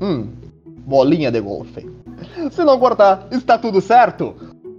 Hum, bolinha de golfe. Se não cortar, está tudo certo?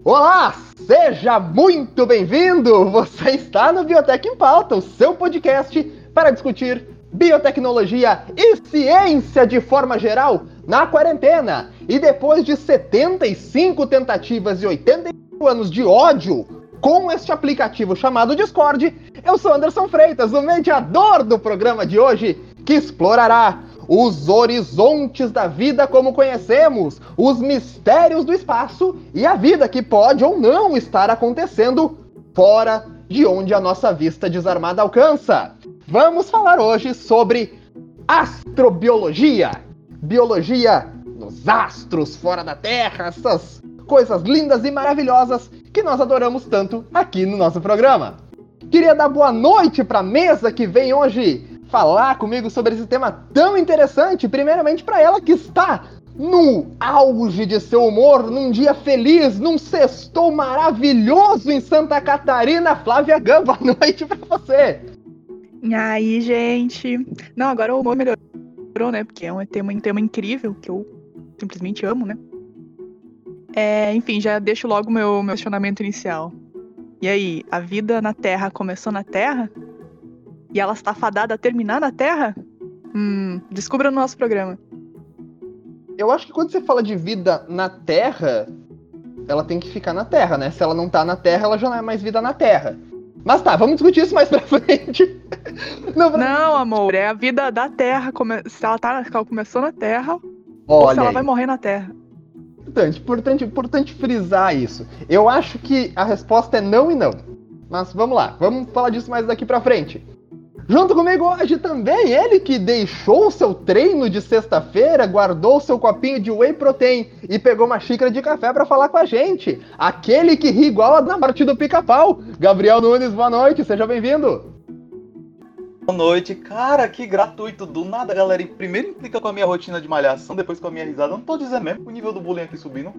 Olá, seja muito bem-vindo! Você está no Biotech em Pauta, o seu podcast para discutir biotecnologia e ciência de forma geral na quarentena. E depois de 75 tentativas e 85 anos de ódio com este aplicativo chamado Discord, eu sou Anderson Freitas, o mediador do programa de hoje, que explorará os horizontes da vida como conhecemos, os mistérios do espaço e a vida que pode ou não estar acontecendo fora de onde a nossa vista desarmada alcança. Vamos falar hoje sobre astrobiologia, biologia nos astros, fora da Terra, essas coisas lindas e maravilhosas que nós adoramos tanto aqui no nosso programa. Queria dar boa noite para a mesa que vem hoje falar comigo sobre esse tema tão interessante. Primeiramente para ela que está no auge de seu humor, num dia feliz, num sextou maravilhoso em Santa Catarina. Flávia Gamba, boa noite para você. E aí, gente? Não, agora o humor melhorou, né? Porque é um tema, um tema incrível que eu simplesmente amo, né? É, enfim, já deixo logo meu, meu questionamento inicial. E aí, a vida na Terra começou na Terra? E ela está fadada a terminar na Terra? Hum, descubra no nosso programa. Eu acho que quando você fala de vida na Terra, ela tem que ficar na Terra, né? Se ela não tá na Terra, ela já não é mais vida na Terra. Mas tá, vamos discutir isso mais pra frente. não, pra... não, amor, é a vida da Terra. Se ela, tá, se ela começou na Terra, Olha ou se ela aí. vai morrer na Terra. Importante, importante, importante frisar isso. Eu acho que a resposta é não e não. Mas vamos lá, vamos falar disso mais daqui pra frente. Junto comigo hoje também ele que deixou seu treino de sexta-feira, guardou seu copinho de whey protein e pegou uma xícara de café para falar com a gente. Aquele que ri igual a da morte do pica-pau. Gabriel Nunes, boa noite, seja bem-vindo. Boa noite, cara, que gratuito, do nada, galera. Primeiro implica com a minha rotina de malhação, depois com a minha risada. Não tô dizendo mesmo, o nível do bullying aqui subindo.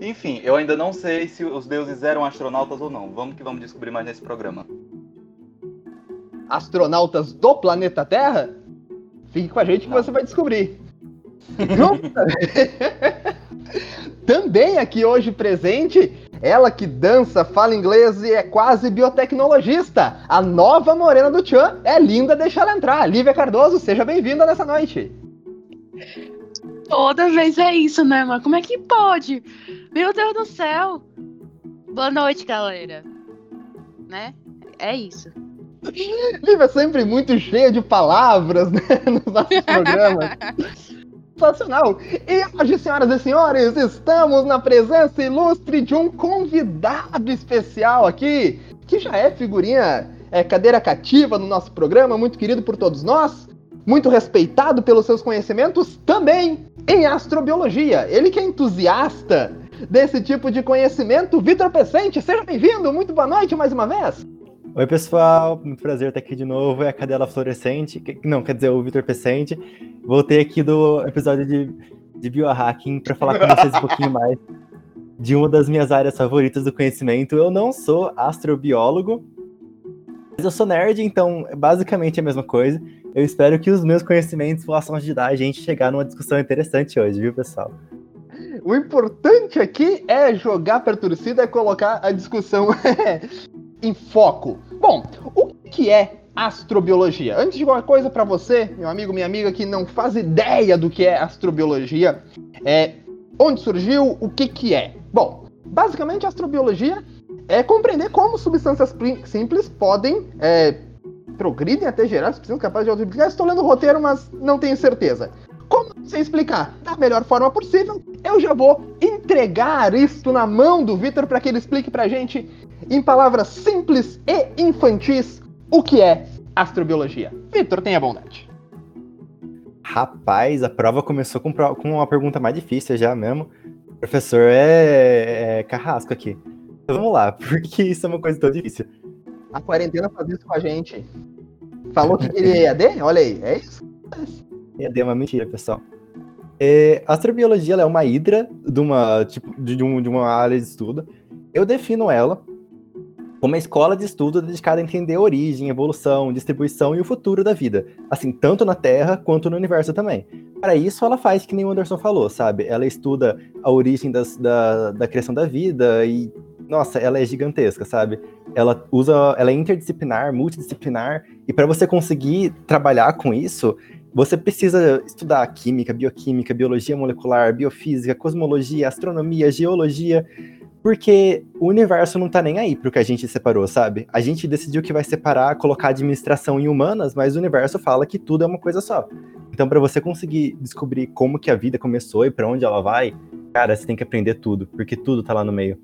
Enfim, eu ainda não sei se os deuses eram astronautas ou não. Vamos que vamos descobrir mais nesse programa astronautas do planeta Terra? Fique com a gente que você vai descobrir. Também aqui hoje presente, ela que dança, fala inglês e é quase biotecnologista. A nova morena do Tchan é linda, deixa ela entrar. Lívia Cardoso, seja bem-vinda nessa noite. Toda vez é isso, né, mano? Como é que pode? Meu Deus do céu! Boa noite, galera. Né? É isso. É sempre muito cheia de palavras né, nos nossos programas. Sensacional! E hoje, senhoras e senhores, estamos na presença ilustre de um convidado especial aqui, que já é figurinha, é, cadeira cativa no nosso programa, muito querido por todos nós, muito respeitado pelos seus conhecimentos também em astrobiologia. Ele que é entusiasta desse tipo de conhecimento, Vitor Pecente, seja bem-vindo, muito boa noite mais uma vez. Oi, pessoal, muito prazer estar aqui de novo. É a Cadela Florescente, não, quer dizer, o Vitor Pecente. Voltei aqui do episódio de, de biohacking para falar com vocês um pouquinho mais de uma das minhas áreas favoritas do conhecimento. Eu não sou astrobiólogo, mas eu sou nerd, então é basicamente a mesma coisa. Eu espero que os meus conhecimentos possam ajudar a gente a chegar numa discussão interessante hoje, viu, pessoal? O importante aqui é jogar para a torcida e colocar a discussão em foco. Bom, o que é astrobiologia? Antes de qualquer coisa, para você, meu amigo, minha amiga, que não faz ideia do que é astrobiologia, é onde surgiu, o que que é? Bom, basicamente, astrobiologia é compreender como substâncias simples podem é, até gerar substâncias capazes de multiplicar. Estou lendo o roteiro, mas não tenho certeza. Como você explicar da melhor forma possível, eu já vou entregar isto na mão do Vitor para que ele explique pra gente em palavras simples e infantis, o que é astrobiologia? Vitor, tenha bondade. Rapaz, a prova começou com, com uma pergunta mais difícil já mesmo. O professor é, é carrasco aqui. Então, vamos lá, por que isso é uma coisa tão difícil? A quarentena faz isso com a gente. Falou que queria EAD? Olha aí, é isso? É uma mentira, pessoal. É, a astrobiologia é uma hidra de uma, tipo, de, um, de uma área de estudo. Eu defino ela uma escola de estudo dedicada a entender a origem, evolução, distribuição e o futuro da vida, assim, tanto na Terra quanto no universo também. para isso ela faz que nem o Anderson falou, sabe? Ela estuda a origem das, da, da criação da vida e, nossa, ela é gigantesca, sabe? Ela usa, ela é interdisciplinar, multidisciplinar, e para você conseguir trabalhar com isso, você precisa estudar química, bioquímica, biologia molecular, biofísica, cosmologia, astronomia, geologia, porque o universo não tá nem aí pro que a gente separou, sabe? A gente decidiu que vai separar, colocar administração em humanas, mas o universo fala que tudo é uma coisa só. Então, para você conseguir descobrir como que a vida começou e para onde ela vai, cara, você tem que aprender tudo, porque tudo tá lá no meio.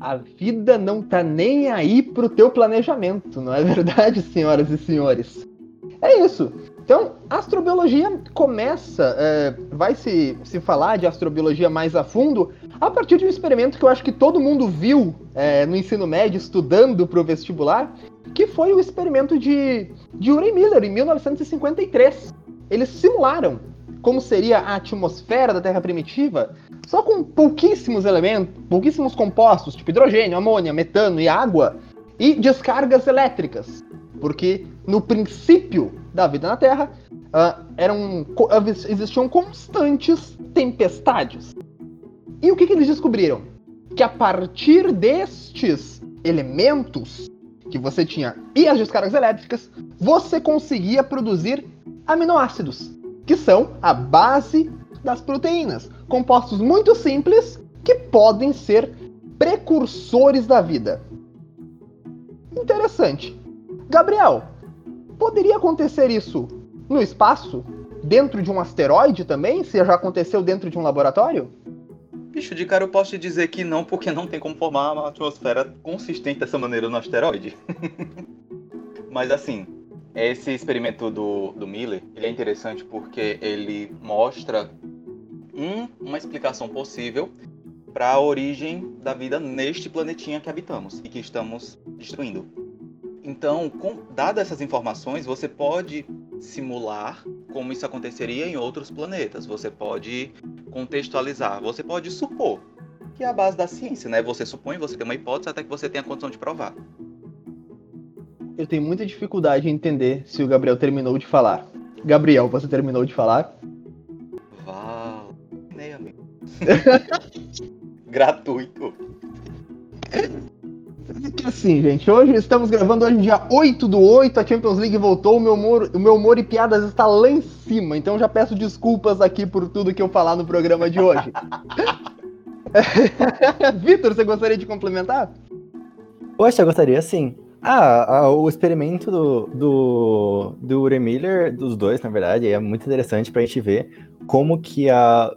A vida não tá nem aí pro teu planejamento, não é verdade, senhoras e senhores? É isso. Então, astrobiologia começa, é, vai se, se falar de astrobiologia mais a fundo a partir de um experimento que eu acho que todo mundo viu é, no ensino médio, estudando para o vestibular, que foi o experimento de, de Urey Miller, em 1953. Eles simularam como seria a atmosfera da Terra primitiva, só com pouquíssimos elementos, pouquíssimos compostos, tipo hidrogênio, amônia, metano e água, e descargas elétricas. Porque no princípio da vida na Terra, uh, eram, existiam constantes tempestades. E o que, que eles descobriram? Que a partir destes elementos que você tinha e as descargas elétricas, você conseguia produzir aminoácidos, que são a base das proteínas, compostos muito simples que podem ser precursores da vida. Interessante. Gabriel, poderia acontecer isso no espaço? Dentro de um asteroide também? Se já aconteceu dentro de um laboratório? Bicho, de cara eu posso te dizer que não, porque não tem como formar uma atmosfera consistente dessa maneira no asteroide. Mas assim, esse experimento do, do Miller, ele é interessante porque ele mostra um, uma explicação possível para a origem da vida neste planetinha que habitamos e que estamos destruindo. Então, com, dadas essas informações, você pode simular como isso aconteceria em outros planetas. Você pode contextualizar, você pode supor, que é a base da ciência, né? Você supõe, você tem uma hipótese até que você tenha a condição de provar. Eu tenho muita dificuldade em entender se o Gabriel terminou de falar. Gabriel, você terminou de falar? Val, nem amigo. Gratuito assim, gente, hoje estamos gravando hoje dia 8 do 8, a Champions League voltou, o meu humor, o meu humor e piadas está lá em cima, então já peço desculpas aqui por tudo que eu falar no programa de hoje. Vitor, você gostaria de complementar? Poxa, eu gostaria sim. Ah, o experimento do, do, do Miller, dos dois, na verdade, é muito interessante pra gente ver como que a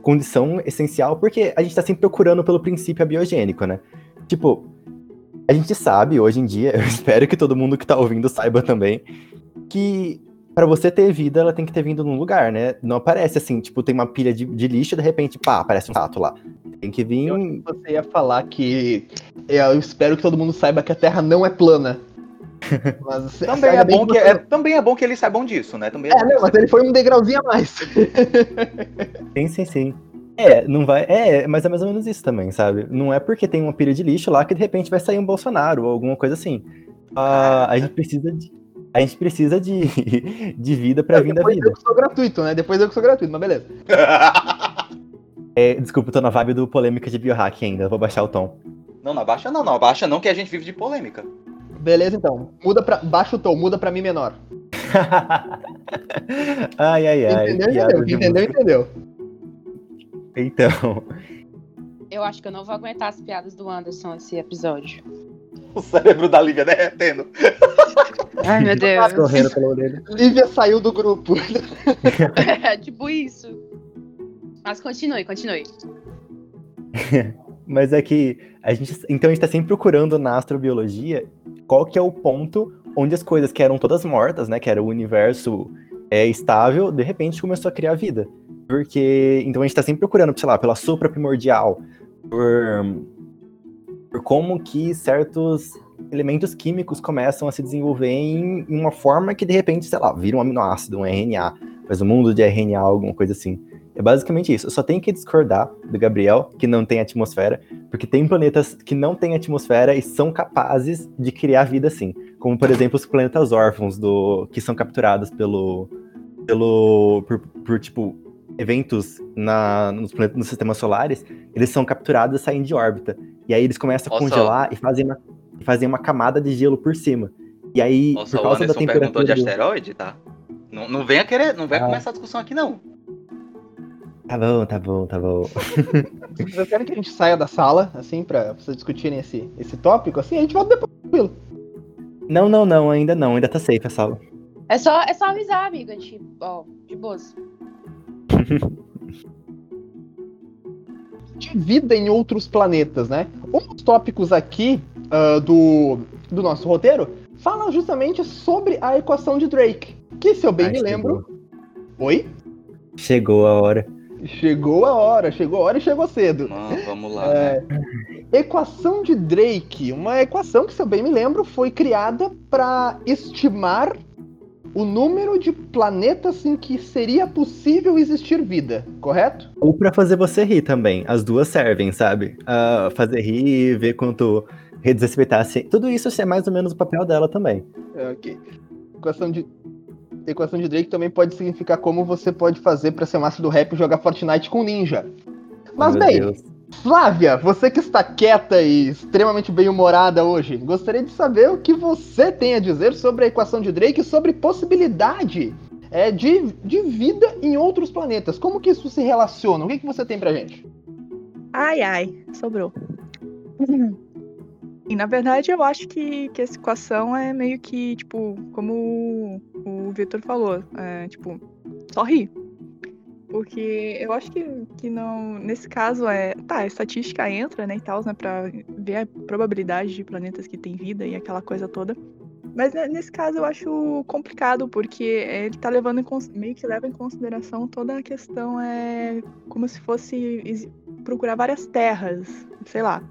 condição essencial, porque a gente tá sempre procurando pelo princípio abiogênico, né? Tipo, a gente sabe hoje em dia, eu espero que todo mundo que tá ouvindo saiba também, que para você ter vida, ela tem que ter vindo num lugar, né? Não aparece assim, tipo, tem uma pilha de, de lixo e de repente, pá, aparece um rato lá. Tem que vir. Eu você ia falar que. Eu espero que todo mundo saiba que a Terra não é plana. Mas, também, é bom que, é, também é bom que eles saibam disso, né? Também é, é não, mas ele foi um degrauzinho a mais. sim, sim, sim. É, não vai. É, mas é mais ou menos isso também, sabe? Não é porque tem uma pilha de lixo lá que de repente vai sair um Bolsonaro ou alguma coisa assim. Uh, a gente precisa de. A gente precisa de, de vida pra é, vir da vida. Depois eu que sou gratuito, né? Depois eu que sou gratuito, mas beleza. é, desculpa, eu tô na vibe do polêmica de biohack ainda, vou baixar o tom. Não, não abaixa não, não abaixa não, que a gente vive de polêmica. Beleza, então. Muda pra. Baixa o tom, muda pra mim menor. ai, ai, ai. Entendeu, entendeu. Entendeu, entendeu. Então. Eu acho que eu não vou aguentar as piadas do Anderson esse episódio. O cérebro da Lívia derretendo. Ai, meu Deus. Correndo pela orelha. Lívia saiu do grupo. é tipo isso. Mas continue, continue. Mas é que a gente, então a gente tá sempre procurando na astrobiologia qual que é o ponto onde as coisas que eram todas mortas, né, que era o universo é, estável, de repente começou a criar vida. Porque. Então a gente tá sempre procurando, sei lá, pela supra primordial, por, por como que certos elementos químicos começam a se desenvolver em, uma forma que de repente, sei lá, vira um aminoácido, um RNA, faz um mundo de RNA, alguma coisa assim. É basicamente isso. Eu só tenho que discordar do Gabriel, que não tem atmosfera, porque tem planetas que não têm atmosfera e são capazes de criar vida assim. Como, por exemplo, os planetas órfãos do que são capturados pelo, pelo por, por, tipo eventos na, nos, planetas, nos sistemas solares, eles são capturados e saem de órbita. E aí eles começam a Nossa. congelar e fazem uma, e fazem uma camada de gelo por cima. E aí, Nossa, por o causa da Anderson perguntou temperatura. de asteroide, tá? Não, não venha querer, não venha Ah. começar a discussão aqui, não. Tá bom, tá bom, tá bom. Vocês querem que a gente saia da sala, assim, pra vocês discutirem esse, esse tópico? Assim, a gente volta depois, tranquilo. Não, não, não, ainda não, ainda tá safe a sala. É só, é só avisar, amiga. A gente, ó, de boas. De vida em outros planetas, né? Um dos tópicos aqui ah, do, do nosso roteiro fala justamente sobre a equação de Drake. Que, se eu bem Ai, me lembro. Oi? Chegou a hora. Chegou a hora, chegou a hora e chegou cedo. Não, vamos lá, É, né? equação de Drake, uma equação que, se eu bem me lembro, foi criada para estimar o número de planetas em que seria possível existir vida, correto? Ou pra fazer você rir também. As duas servem, sabe? Ah, fazer rir, ver quanto ci- Tudo isso é mais ou menos o papel dela também. É, Ok. Equação de. Equação de Drake também pode significar como você pode fazer pra ser massa do rap e jogar Fortnite com ninja. Mas Meu bem, Deus. Flávia, você que está quieta e extremamente bem-humorada hoje, gostaria de saber o que você tem a dizer sobre a equação de Drake e sobre possibilidade é, de, de vida em outros planetas. Como que isso se relaciona? O que, que você tem pra gente? Ai, ai, sobrou. E na verdade eu acho que, que essa equação é meio que, tipo, como o, o Vitor falou, é, tipo, só rir. Porque eu acho que, que não. Nesse caso é. Tá, a estatística entra, né, e tal, né, pra ver a probabilidade de planetas que têm vida e aquela coisa toda. Mas né, nesse caso eu acho complicado, porque ele tá levando em meio que leva em consideração toda a questão, é como se fosse procurar várias terras, sei lá.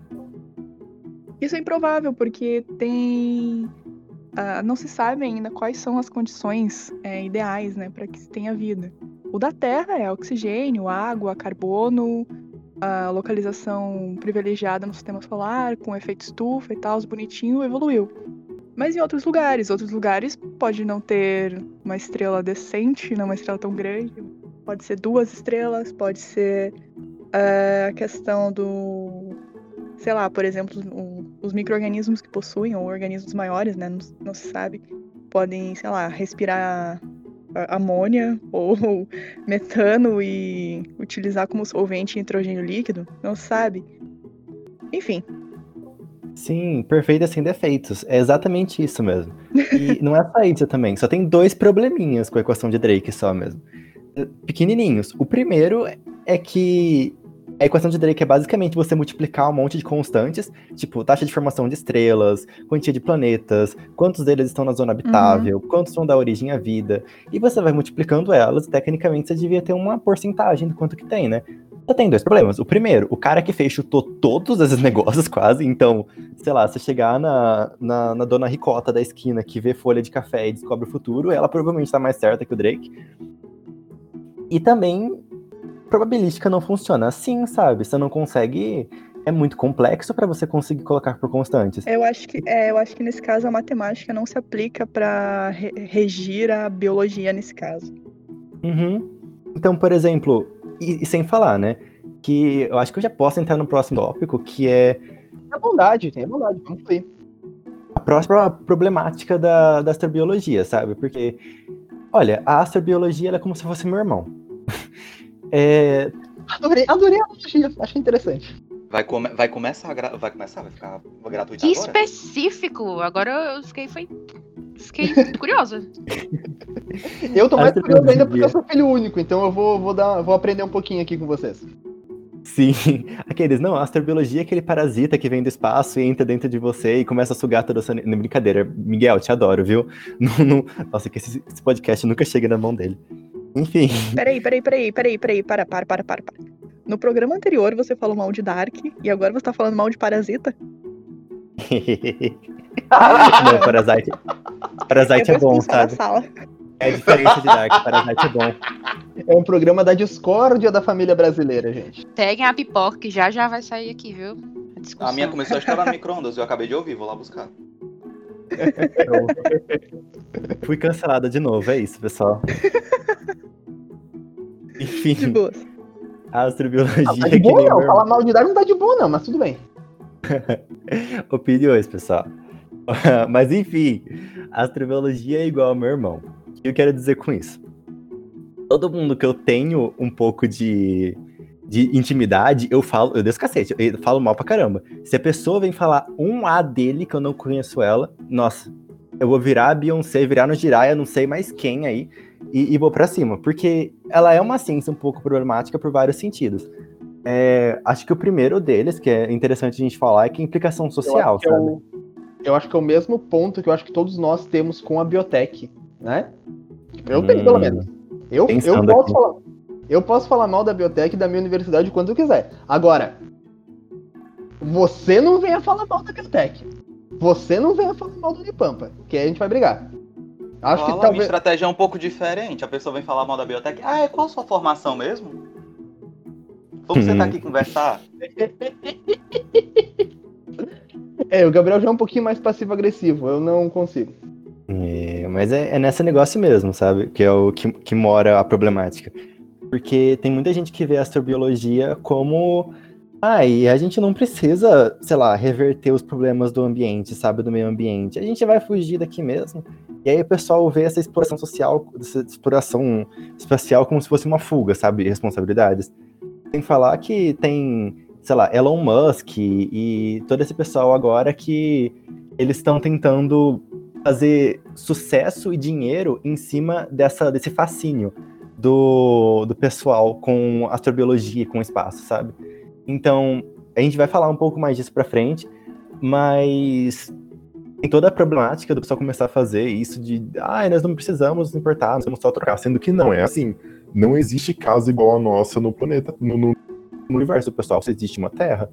Isso é improvável, porque tem. ah, não se sabe ainda quais são as condições é, ideais né, para que se tenha vida. O da Terra é oxigênio, água, carbono, a localização privilegiada no sistema solar, com efeito estufa e tal, bonitinho, evoluiu. Mas em outros lugares, outros lugares pode não ter uma estrela decente, não uma estrela tão grande. Pode ser duas estrelas, pode ser ah, a questão do sei lá, por exemplo, os micro-organismos que possuem, ou organismos maiores, né, não, não se sabe, podem, sei lá, respirar amônia ou metano e utilizar como solvente nitrogênio líquido, não sabe. Enfim, Sim, perfeita sem defeitos. É exatamente isso mesmo. E não é isso também. Só tem dois probleminhas com a equação de Drake só mesmo. Pequenininhos. O primeiro é que a equação de Drake é basicamente você multiplicar um monte de constantes, tipo taxa de formação de estrelas, quantia de planetas, quantos deles estão na zona habitável, quantos vão dar origem à vida, e você vai multiplicando elas, e tecnicamente você devia ter uma porcentagem do quanto que tem, né? Só tem dois problemas. O primeiro, o cara que fez chutou todos esses negócios quase, então, sei lá, se chegar na, na, na dona Ricota da esquina que vê folha de café e descobre o futuro, ela provavelmente tá mais certa que o Drake. E também, probabilística não funciona assim, sabe? Você não consegue. É muito complexo para você conseguir colocar por constantes. eu acho que é, eu acho que nesse caso a matemática não se aplica para regir a biologia nesse caso. Uhum. Então, por exemplo, e, e sem falar, né? Que eu acho que eu já posso entrar no próximo tópico, que é É bondade, tem a bondade, vamos aí. a próxima problemática da, da astrobiologia, sabe? Porque, olha, a astrobiologia ela é como se fosse meu irmão. É, Adorei, adorei a analogia, achei interessante. Vai, come- vai começar, a gra- vai começar, vai ficar gratuito Que agora? específico! Agora eu fiquei, foi... fiquei curiosa. Eu tô mais Essa curioso ainda porque eu sou filho único, então eu vou, vou, dar, vou aprender um pouquinho aqui com vocês. sim, aqueles, não, a astrobiologia é aquele parasita que vem do espaço e entra dentro de você e começa a sugar toda a sua... Não, brincadeira, Miguel, te adoro, viu? Não, não- Nossa, que esse, esse podcast nunca chega na mão dele. Enfim, Peraí, peraí, peraí, peraí, peraí, para, para, para, para, para. No programa anterior você falou mal de Dark e agora você tá falando mal de Parasita? não, Parasite, Parasite é bom, sabe? É a diferença de Dark, Parasite é bom. É um programa da discórdia da família brasileira, gente. Peguem a pipoca que já já vai sair aqui, viu? A. A minha começou a estourar no micro-ondas, eu acabei de ouvir, vou lá buscar. Fui cancelada de novo, é isso, pessoal. Enfim, De boas. a astrobiologia Ah, tá de boa não, meu falar mal de Darwin não tá de boa não, mas tudo bem. Opiniões, pessoal. Mas enfim, a astrobiologia é igual ao meu irmão. O que eu quero dizer com isso? Todo mundo que eu tenho um pouco de, de intimidade, eu falo, eu desço cacete, eu falo mal pra caramba. Se a pessoa vem falar um A dele, que eu não conheço ela, nossa, eu vou virar a Beyoncé, virar no Jiraiya, não sei mais quem aí, e, e vou pra cima. Porque ela é uma ciência um pouco problemática por vários sentidos. É, acho que o primeiro deles, que é interessante a gente falar, é que é a implicação Eu social, que é sabe? o, eu acho que é o mesmo ponto que eu acho que todos nós temos com a biotech, né? Eu tenho, Hum, pelo menos. Eu, eu, posso aqui. falar, eu posso falar mal da biotech da minha universidade quando eu quiser. Agora, você não venha falar mal da biotech. Você não venha falar mal do Unipampa, que aí a gente vai brigar. Acho Fala, que talvez. estratégia é um pouco diferente. A pessoa vem falar mal da biotech. Ah, é qual a sua formação mesmo? Vamos Hum. sentar aqui conversar. É, o Gabriel já é um pouquinho mais passivo-agressivo, eu não consigo. É, mas é, é nesse negócio mesmo, sabe? Que é o que, que mora a problemática. Porque tem muita gente que vê a astrobiologia como. Ah, e a gente não precisa, sei lá, reverter os problemas do ambiente, sabe? Do meio ambiente. A gente vai fugir daqui mesmo. E aí o pessoal vê essa exploração social, essa exploração espacial como se fosse uma fuga, sabe? de Responsabilidades. Tem que falar que tem, sei lá, Elon Musk e todo esse pessoal agora que eles estão tentando fazer sucesso e dinheiro em cima dessa, desse fascínio do, do pessoal com astrobiologia e com espaço, sabe? Então, a gente vai falar um pouco mais disso pra frente, mas tem toda a problemática do pessoal começar a fazer isso de, ah, nós não precisamos importar, nós vamos só trocar, sendo que não, é assim, não existe casa igual a nossa no planeta, no, no- no universo, pessoal, se existe uma Terra,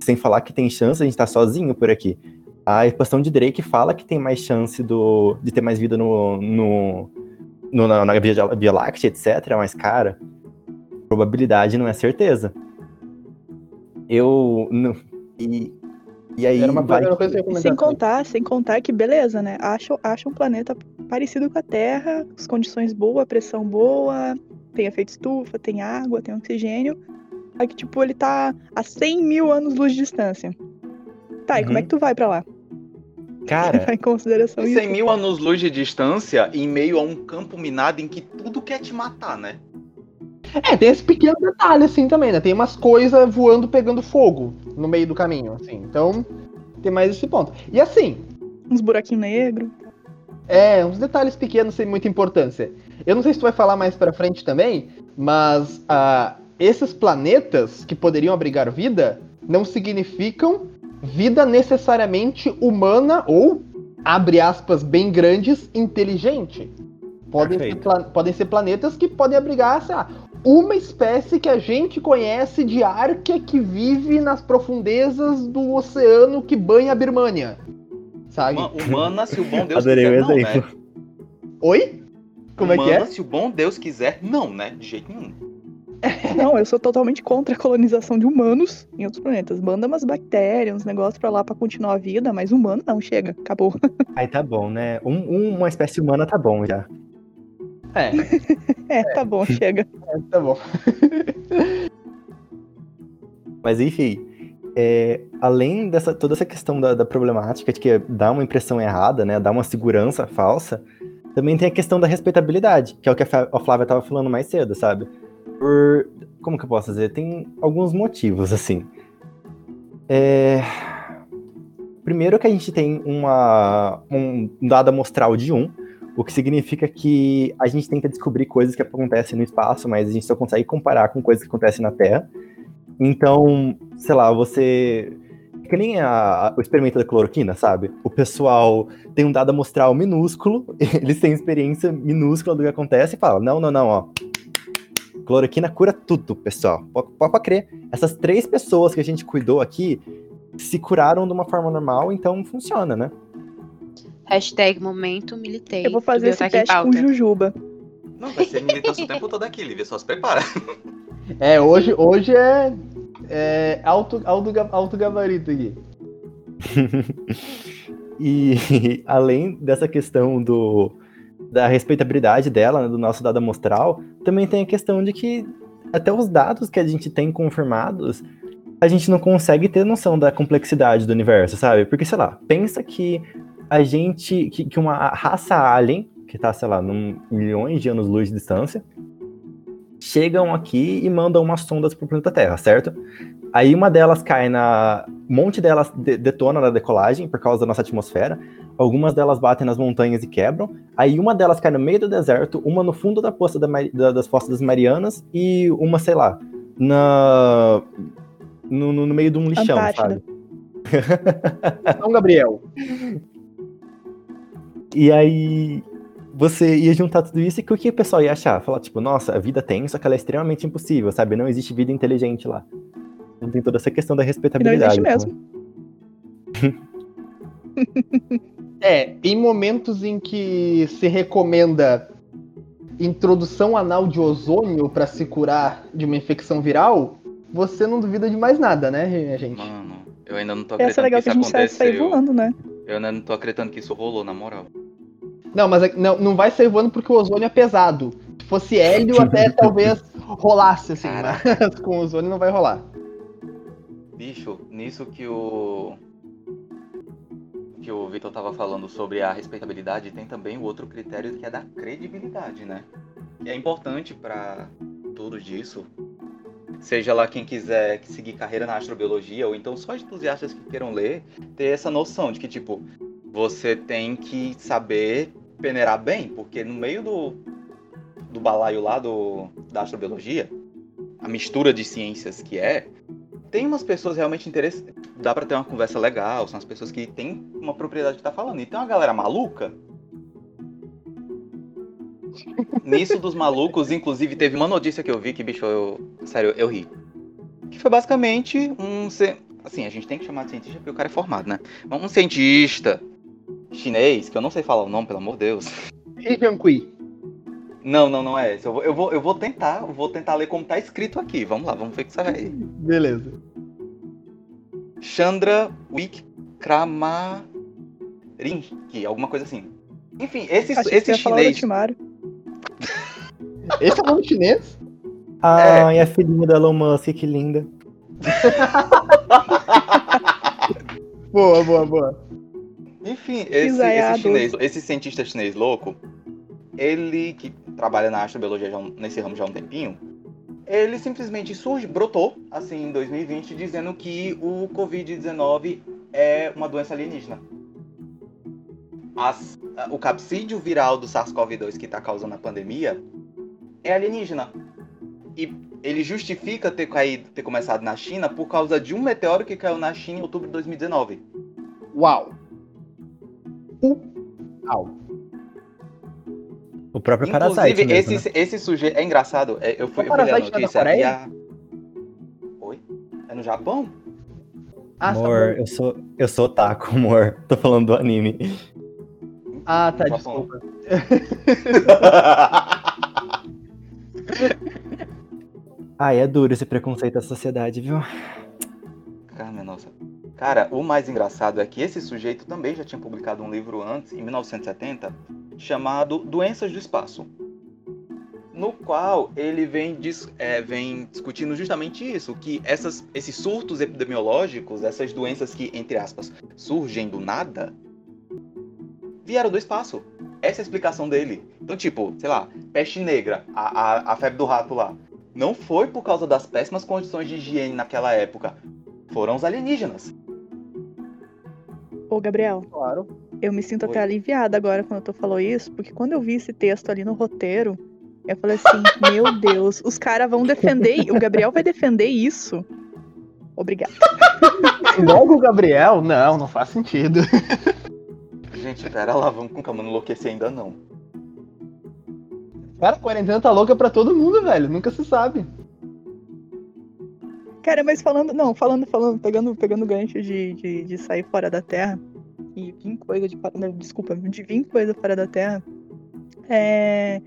sem falar que tem chance a gente estar sozinho por aqui. A equação de Drake fala que tem mais chance do, de ter mais vida no, no, no- na, na Via, Via Láctea, etc. Mas, cara, probabilidade não é certeza. Eu. não- e, e aí. Era uma vai coisa que. Sem contar, sem contar que beleza, né? Acha, acha um planeta parecido com a Terra, as condições boas, pressão boa, tem efeito estufa, tem água, tem oxigênio. Aí que, tipo, ele tá a 100 mil anos-luz de distância. Tá, e como Uhum. é que tu vai pra lá? Cara, em consideração isso. 100 mil anos-luz de distância em meio a um campo minado em que tudo quer te matar, né? É, tem esse pequeno detalhe assim também, né? Tem umas coisas voando pegando fogo no meio do caminho, assim. Então, tem mais esse ponto. E assim, Uns buraquinhos negros. é, uns detalhes pequenos sem muita importância. Eu não sei se tu vai falar mais pra frente também, mas ah, esses planetas que poderiam abrigar vida não significam vida necessariamente humana ou, abre aspas bem grandes, inteligente. Podem ser, podem ser planetas que podem abrigar, sei lá, uma espécie que a gente conhece de Árquea que vive nas profundezas do oceano que banha a Birmania. Sabe? Uma- Humana, se o bom Deus adorei o quiser, não, exemplo. né? Oi? Como é que Humana, é? se o bom Deus quiser, não, né? De jeito nenhum. Não, eu sou totalmente contra a colonização de humanos em outros planetas. Manda umas bactérias, uns negócios pra lá pra continuar a vida, mas humano não, chega, acabou. aí tá bom, né? Um- uma espécie humana tá bom já. É, É, tá bom, chega. tá bom. Mas enfim, é, além dessa toda essa questão da, da problemática de que dá uma impressão errada, né, dá uma segurança falsa, também tem a questão da respeitabilidade, que é o que a Flávia estava falando mais cedo, sabe? Por como que eu posso dizer? Tem alguns motivos assim. É, Primeiro que a gente tem uma, um dado amostral de 1, o que significa que a gente tenta descobrir coisas que acontecem no espaço, mas a gente só consegue comparar com coisas que acontecem na Terra. Então, sei lá, você. Que nem a- o experimento da cloroquina, sabe? O pessoal tem um dado amostral minúsculo, eles têm experiência minúscula do que acontece e fala: não, não, não, ó. Cloroquina cura tudo, pessoal. Pode, pode crer. Essas três pessoas que a gente cuidou aqui se curaram de uma forma normal, então funciona, né? Hashtag momento militei. Eu vou fazer esse em teste com. Jujuba. Não, vai ser militância o tempo todo aqui, Lívia. Só se prepara. É, hoje, hoje é, é alto, alto, alto gabarito aqui. e além dessa questão do, da respeitabilidade dela, né, do nosso dado amostral, também tem a questão de que até os dados que a gente tem confirmados, a gente não consegue ter noção da complexidade do universo, sabe? Porque, sei lá, pensa que a gente, que, que uma raça alien, que tá, sei lá, num milhões de anos-luz de distância, chegam aqui e mandam umas sondas pro planeta Terra, certo? Aí uma delas cai na. Um monte delas de detona na decolagem por causa da nossa atmosfera. Algumas delas batem nas montanhas e quebram. Aí uma delas cai no meio do deserto, uma no fundo da poça da, da, das Fossas das Marianas e uma, sei lá, na. No, no meio de um lixão, Antártida. sabe? São Gabriel. E aí você ia juntar tudo isso e o que o pessoal ia achar? Falar, tipo, nossa, a vida tem, só que ela é extremamente impossível, sabe? Não existe vida inteligente lá. Então tem toda essa questão da E não respeitabilidade. existe né? mesmo. É, em momentos em que se recomenda introdução anal de ozônio pra se curar de uma infecção viral, você não duvida de mais nada, né, gente? Mano, eu ainda não tô Essa é acreditando legal que que a isso gente sai aconteceu. voando, né? Eu ainda não tô acreditando que isso rolou, na moral. Não, mas é- não, não vai sair voando porque o ozônio é pesado. Se fosse hélio, até talvez rolasse, assim, mas com o ozônio não vai rolar. Bicho, nisso que o. Que o Vitor tava falando sobre a respeitabilidade, tem também o outro critério que é da credibilidade, né? Que é importante pra tudo disso. Seja lá quem quiser seguir carreira na astrobiologia, ou então só entusiastas que queiram ler, ter essa noção de que, tipo, você tem que saber peneirar bem, porque no meio do, do balaio lá do, da astrobiologia, a mistura de ciências que é, tem umas pessoas realmente interessantes. Dá pra ter uma conversa legal, são as pessoas que têm uma propriedade que tá falando. E tem uma galera maluca. Nisso dos malucos, inclusive, teve uma notícia que eu vi que, bicho, eu. Sério, eu ri. Que foi basicamente um. Assim, a gente tem que chamar de cientista porque o cara é formado, né? Um cientista chinês, que eu não sei falar o nome, pelo amor de Deus. Jiankui. Não, não, não é esse. Eu vou, eu vou, eu vou tentar, eu vou tentar ler como tá escrito aqui. Vamos lá, vamos ver o que sai aí. Beleza. Chandra Wikramarinki, alguma coisa assim. Enfim, esse, que esse você ia falar o chinês. Esse é o nome chinês? Ah, e a filhinha da Elon Musk, que linda. Boa, boa, boa. Enfim, esse, esse chinês, esse cientista chinês louco, ele que trabalha na astrobiologia já, nesse ramo já há um tempinho, ele simplesmente surge, brotou, assim, em 2020, dizendo que o Covid-19 é uma doença alienígena. As- o capsídeo viral do SARS-CoV-2 que está causando a pandemia é alienígena. E ele justifica ter, caído, ter começado na China por causa de um meteoro que caiu na China em outubro de 2019. Uau. O próprio Parasite Inclusive, mesmo, esse, né? esse sujeito. É engraçado. é, eu fui, O eu fui ler a Parasite na notícia Coreia? a. Oi? É no Japão? Ah, tá Amor, eu sou, eu sou otaku, amor. Tô falando do anime. Ah, tá, desculpa. Ai, é duro esse preconceito da sociedade, viu? Cara, minha nossa. Cara, o mais engraçado é que esse sujeito também já tinha publicado um livro antes, em 1970, chamado Doenças do Espaço. No qual ele vem, é, vem discutindo justamente isso, que essas, esses surtos epidemiológicos, essas doenças que, entre aspas, surgem do nada, vieram do espaço. Essa é a explicação dele. Então, tipo, sei lá, peste negra, a, a, a febre do rato lá. Não foi por causa das péssimas condições de higiene naquela época. Foram os alienígenas. Ô, Gabriel, Claro. eu me sinto Oi. até aliviada agora quando tu falou isso, porque quando eu vi esse texto ali no roteiro, eu falei assim, meu Deus, os caras vão defender, o Gabriel vai defender isso. Obrigada. Logo o Gabriel? Não, não faz sentido. Gente, pera lá, vamos com calma, não enlouquecer ainda não. Cara, a quarentena tá louca pra todo mundo, velho. Nunca se sabe. Cara, mas falando, não, falando, falando, pegando, pegando gancho de, de, de sair fora da Terra e vir coisa de não, desculpa, de vir coisa fora da Terra, é,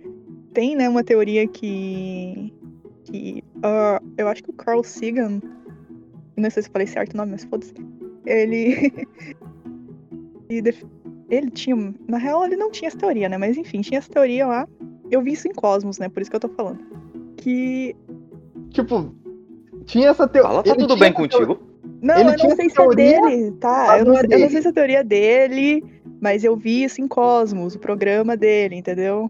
tem, né, uma teoria que, que ah, eu acho que o Carl Sagan, não sei se falei certo o nome, mas foda-se, ele, ele ele tinha. Na real, ele não tinha essa teoria, né? Mas enfim, tinha essa teoria lá. Eu vi isso em Cosmos, né? Por isso que eu tô falando. Que. Tipo, tinha essa teoria. Fala, tá tudo bem contigo? Não, Ele eu tinha não sei essa se é teoria, dele, tá? mas Eu não é eu não sei se a teoria é dele, mas eu vi isso em Cosmos, o programa dele, entendeu?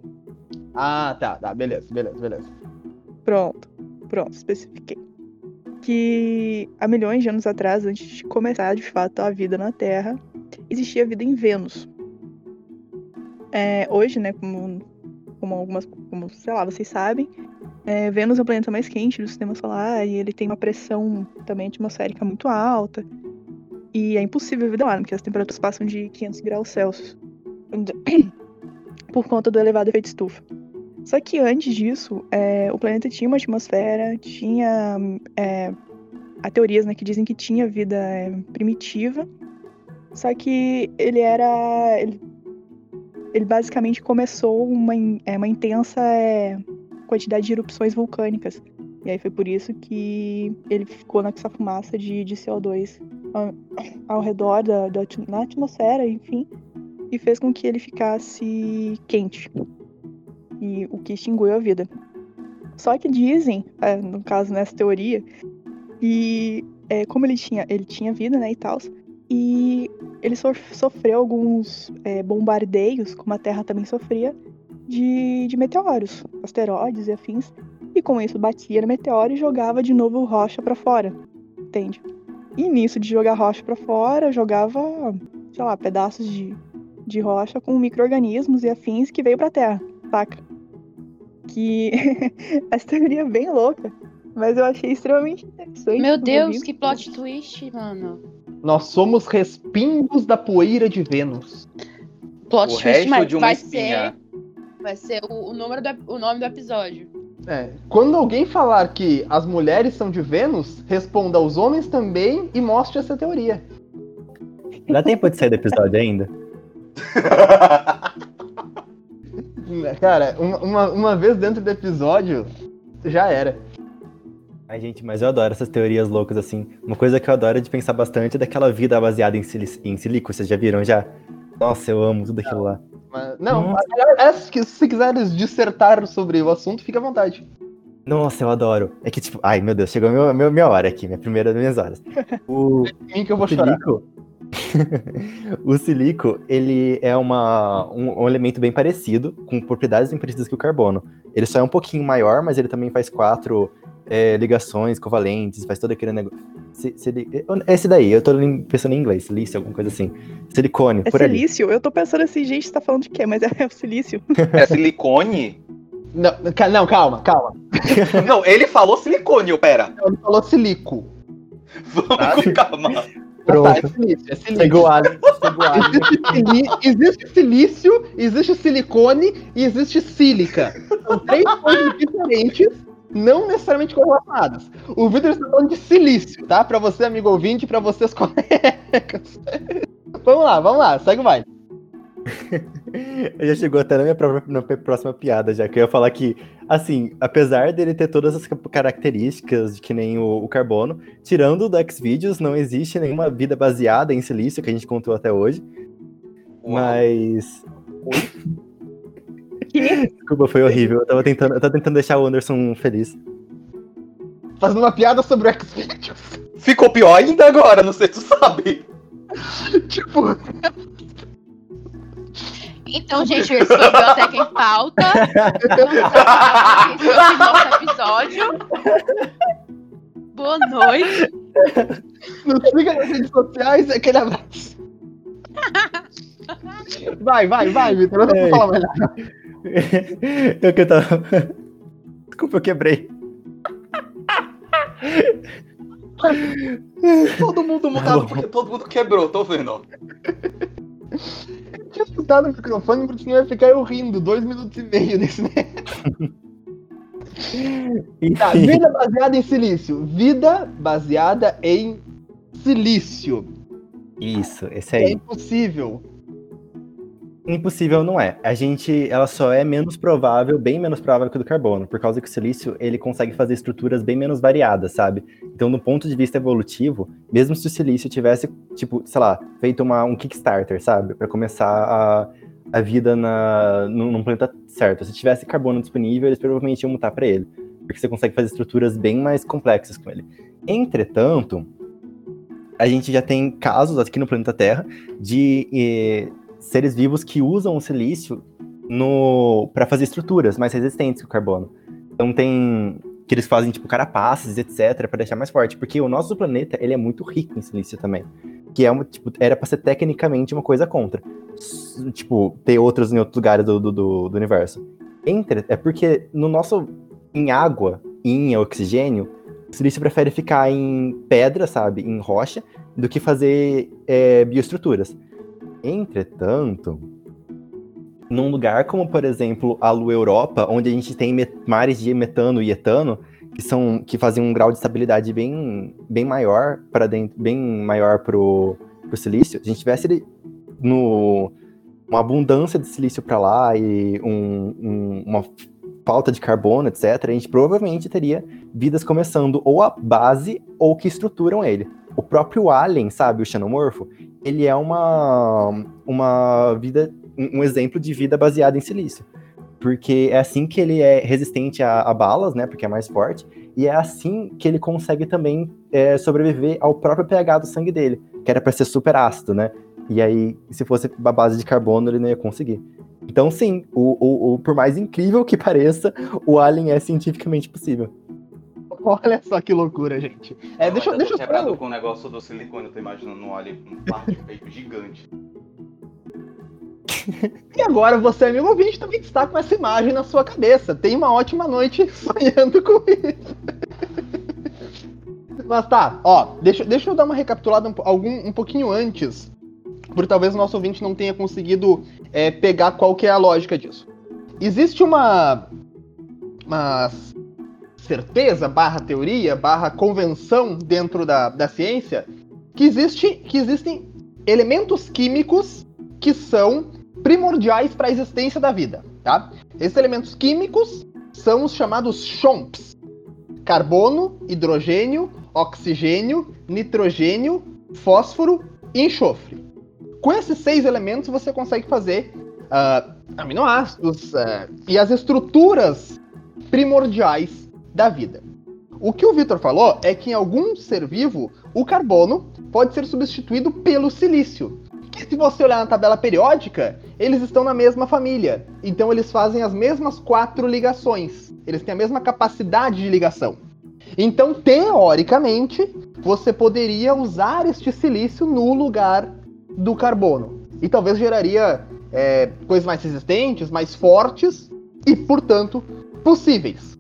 Ah, tá, tá, beleza, beleza, beleza. Pronto, pronto, especifiquei. Que há milhões de anos atrás, antes de começar de fato a vida na Terra, existia vida em Vênus. É, hoje, né, como, como algumas, como, sei lá, vocês sabem, é, Vênus é o planeta mais quente do sistema solar e ele tem uma pressão também atmosférica muito alta. E é impossível a vida lá, porque as temperaturas passam de 500 graus Celsius. Por conta do elevado efeito estufa. Só que antes disso, é, o planeta tinha uma atmosfera, tinha. É, há teorias né, que dizem que tinha vida é, primitiva. Só que ele era. Ele, ele basicamente começou uma, é, uma intensa é, quantidade de erupções vulcânicas. E aí foi por isso que ele ficou nessa fumaça de, de CO2 ao, ao redor da, da na atmosfera, enfim, e fez com que ele ficasse quente e o que extinguiu a vida. Só que dizem, é, no caso nessa teoria, que é, como ele tinha, ele tinha vida, né, e tal, e ele sof- sofreu alguns é, bombardeios, como a Terra também sofria, de, de meteoros, asteroides e afins, e com isso batia no meteoro e jogava de novo rocha pra fora, entende? E nisso de jogar rocha pra fora, jogava, sei lá, pedaços de, de rocha com micro-organismos e afins que veio pra Terra, saca? Que essa teoria é bem louca, mas eu achei extremamente interessante. Meu Deus, que plot twist, mano. Nós somos respingos da poeira de Vênus. Plot O twist, resto mas de uma vai espinha. ser. Vai ser o, o número do, o nome do episódio. É. Quando alguém falar que as mulheres são de Vênus, responda aos homens também e mostre essa teoria. Dá tempo de sair do episódio ainda? Cara, uma, uma, uma vez dentro do episódio, já era. Ai, gente, mas eu adoro essas teorias loucas, assim. Uma coisa que eu adoro de pensar bastante é daquela vida baseada em, sili em silico, vocês já viram já? Nossa, eu amo tudo aquilo lá. Mas, não, Nossa. é, é, que se quiseres dissertar sobre o assunto, fica à vontade. Nossa, eu adoro. É que, tipo, ai, meu Deus, chegou a meu, meu- minha hora aqui, minha primeira das minhas horas. O, mim que eu vou o silico. o silico, ele é uma, um, um elemento bem parecido, com propriedades bem parecidas que o carbono. Ele só é um pouquinho maior, mas ele também faz quatro é, ligações covalentes, faz todo aquele negócio. Si- sili- Esse daí, eu tô pensando em inglês, silício, alguma coisa assim. Silicone, É por ali. silício? Eu tô pensando assim, gente, você tá falando de quê? Mas é, é o silício. É silicone? Não, não, calma, calma. Não, ele falou silicone, pera. Ele falou silico. Vamos Ah, com calma. Pronto. Ah, tá, é silício, é silício. Existe, existe silício, existe silicone e existe sílica. São três coisas diferentes, não necessariamente correlacionadas. O Vitor está falando de silício, tá? Pra você, amigo ouvinte, pra vocês, colegas. Vamos lá, vamos lá, segue o baile. Já chegou até na minha, própria- na minha próxima piada, já que eu ia falar que, assim, apesar dele ter todas as ca- características de que nem o, o carbono, tirando do Xvideos, não existe nenhuma vida baseada em silício que a gente contou até hoje. Mas. Desculpa, foi horrível. Eu tava tentando, eu tava tentando deixar o Anderson feliz. Fazendo uma piada sobre o X-Videos. Ficou pior ainda agora, não sei se tu sabe. tipo, Então, gente, esse Biblioteca em Pauta. Esse foi o nosso episódio. Boa noite. nos siga nas redes sociais, aquele abraço. Vai, vai, vai, Vitor. Eu não vou falar mais nada. Eu que tava. Desculpa, eu quebrei. Todo mundo mudado porque todo mundo quebrou, tô vendo. Eu tinha escutado o microfone porque senão ia ficar eu rindo dois minutos e meio nesse Tá, vida baseada em silício. Vida baseada em silício. Isso, esse É aí. impossível. Impossível não é. A gente, ela só é menos provável, bem menos provável que o do carbono, por causa que o silício ele consegue fazer estruturas bem menos variadas, sabe? Então, do ponto de vista evolutivo, mesmo se o silício tivesse, tipo, sei lá, feito uma, um Kickstarter, sabe, para começar a, a vida na, num, planeta certo, se tivesse carbono disponível, eles provavelmente iam mutar para ele, porque você consegue fazer estruturas bem mais complexas com ele. Entretanto, a gente já tem casos aqui no planeta Terra de eh, seres vivos que usam o silício para fazer estruturas mais resistentes que o carbono. Então tem que eles fazem tipo carapaças, etc, para deixar mais forte, porque o nosso planeta, ele é muito rico em silício também, que é uma, tipo, era para ser tecnicamente uma coisa contra. Tipo, ter outros em outros lugares do, do, do universo. Entre, é porque no nosso em água, em oxigênio, o silício prefere ficar em pedra, sabe, em rocha, do que fazer é, bioestruturas. Entretanto, num lugar como, por exemplo, a Lua Europa, onde a gente tem mares de metano e etano, que são que fazem um grau de estabilidade bem, bem maior para dentro, bem maior pro, pro silício, se a gente tivesse no uma abundância de silício para lá e um, um, uma falta de carbono, etc., a gente provavelmente teria vidas começando ou a base ou que estruturam ele. O próprio Alien, sabe, o xenomorfo, ele é uma, uma vida, um exemplo de vida baseada em silício. Porque é assim que ele é resistente a, a balas, né? Porque é mais forte. E é assim que ele consegue também é, sobreviver ao próprio pH do sangue dele, que era para ser super ácido, né? E aí, se fosse a base de carbono, ele não ia conseguir. Então, sim, o, o, o, por mais incrível que pareça, o Alien é cientificamente possível. Olha só que loucura, gente. É, eu deixa, eu deixa tô quebrado com o negócio do silicone, eu tô imaginando um com um de peito gigante. E agora você, amigo ouvinte, também está com essa imagem na sua cabeça. Tem uma ótima noite sonhando com isso. Mas tá, ó, deixa, deixa eu dar uma recapitulada um, algum, um pouquinho antes, porque talvez o nosso ouvinte não tenha conseguido é, pegar qual que é a lógica disso. Existe uma, uma certeza, barra teoria, barra convenção dentro da, da ciência, que, existe, que existem elementos químicos que são primordiais para a existência da vida, tá? Esses elementos químicos são os chamados chomps. Carbono, hidrogênio, oxigênio, nitrogênio, fósforo e enxofre. Com esses seis elementos você consegue fazer uh, aminoácidos uh, e as estruturas primordiais da vida. O que o Vitor falou é que em algum ser vivo o carbono pode ser substituído pelo silício. Que se você olhar na tabela periódica, eles estão na mesma família. Então eles fazem as mesmas quatro ligações. Eles têm a mesma capacidade de ligação. Então, teoricamente, você poderia usar este silício no lugar do carbono. E talvez geraria é, coisas mais resistentes, mais fortes e, portanto, possíveis.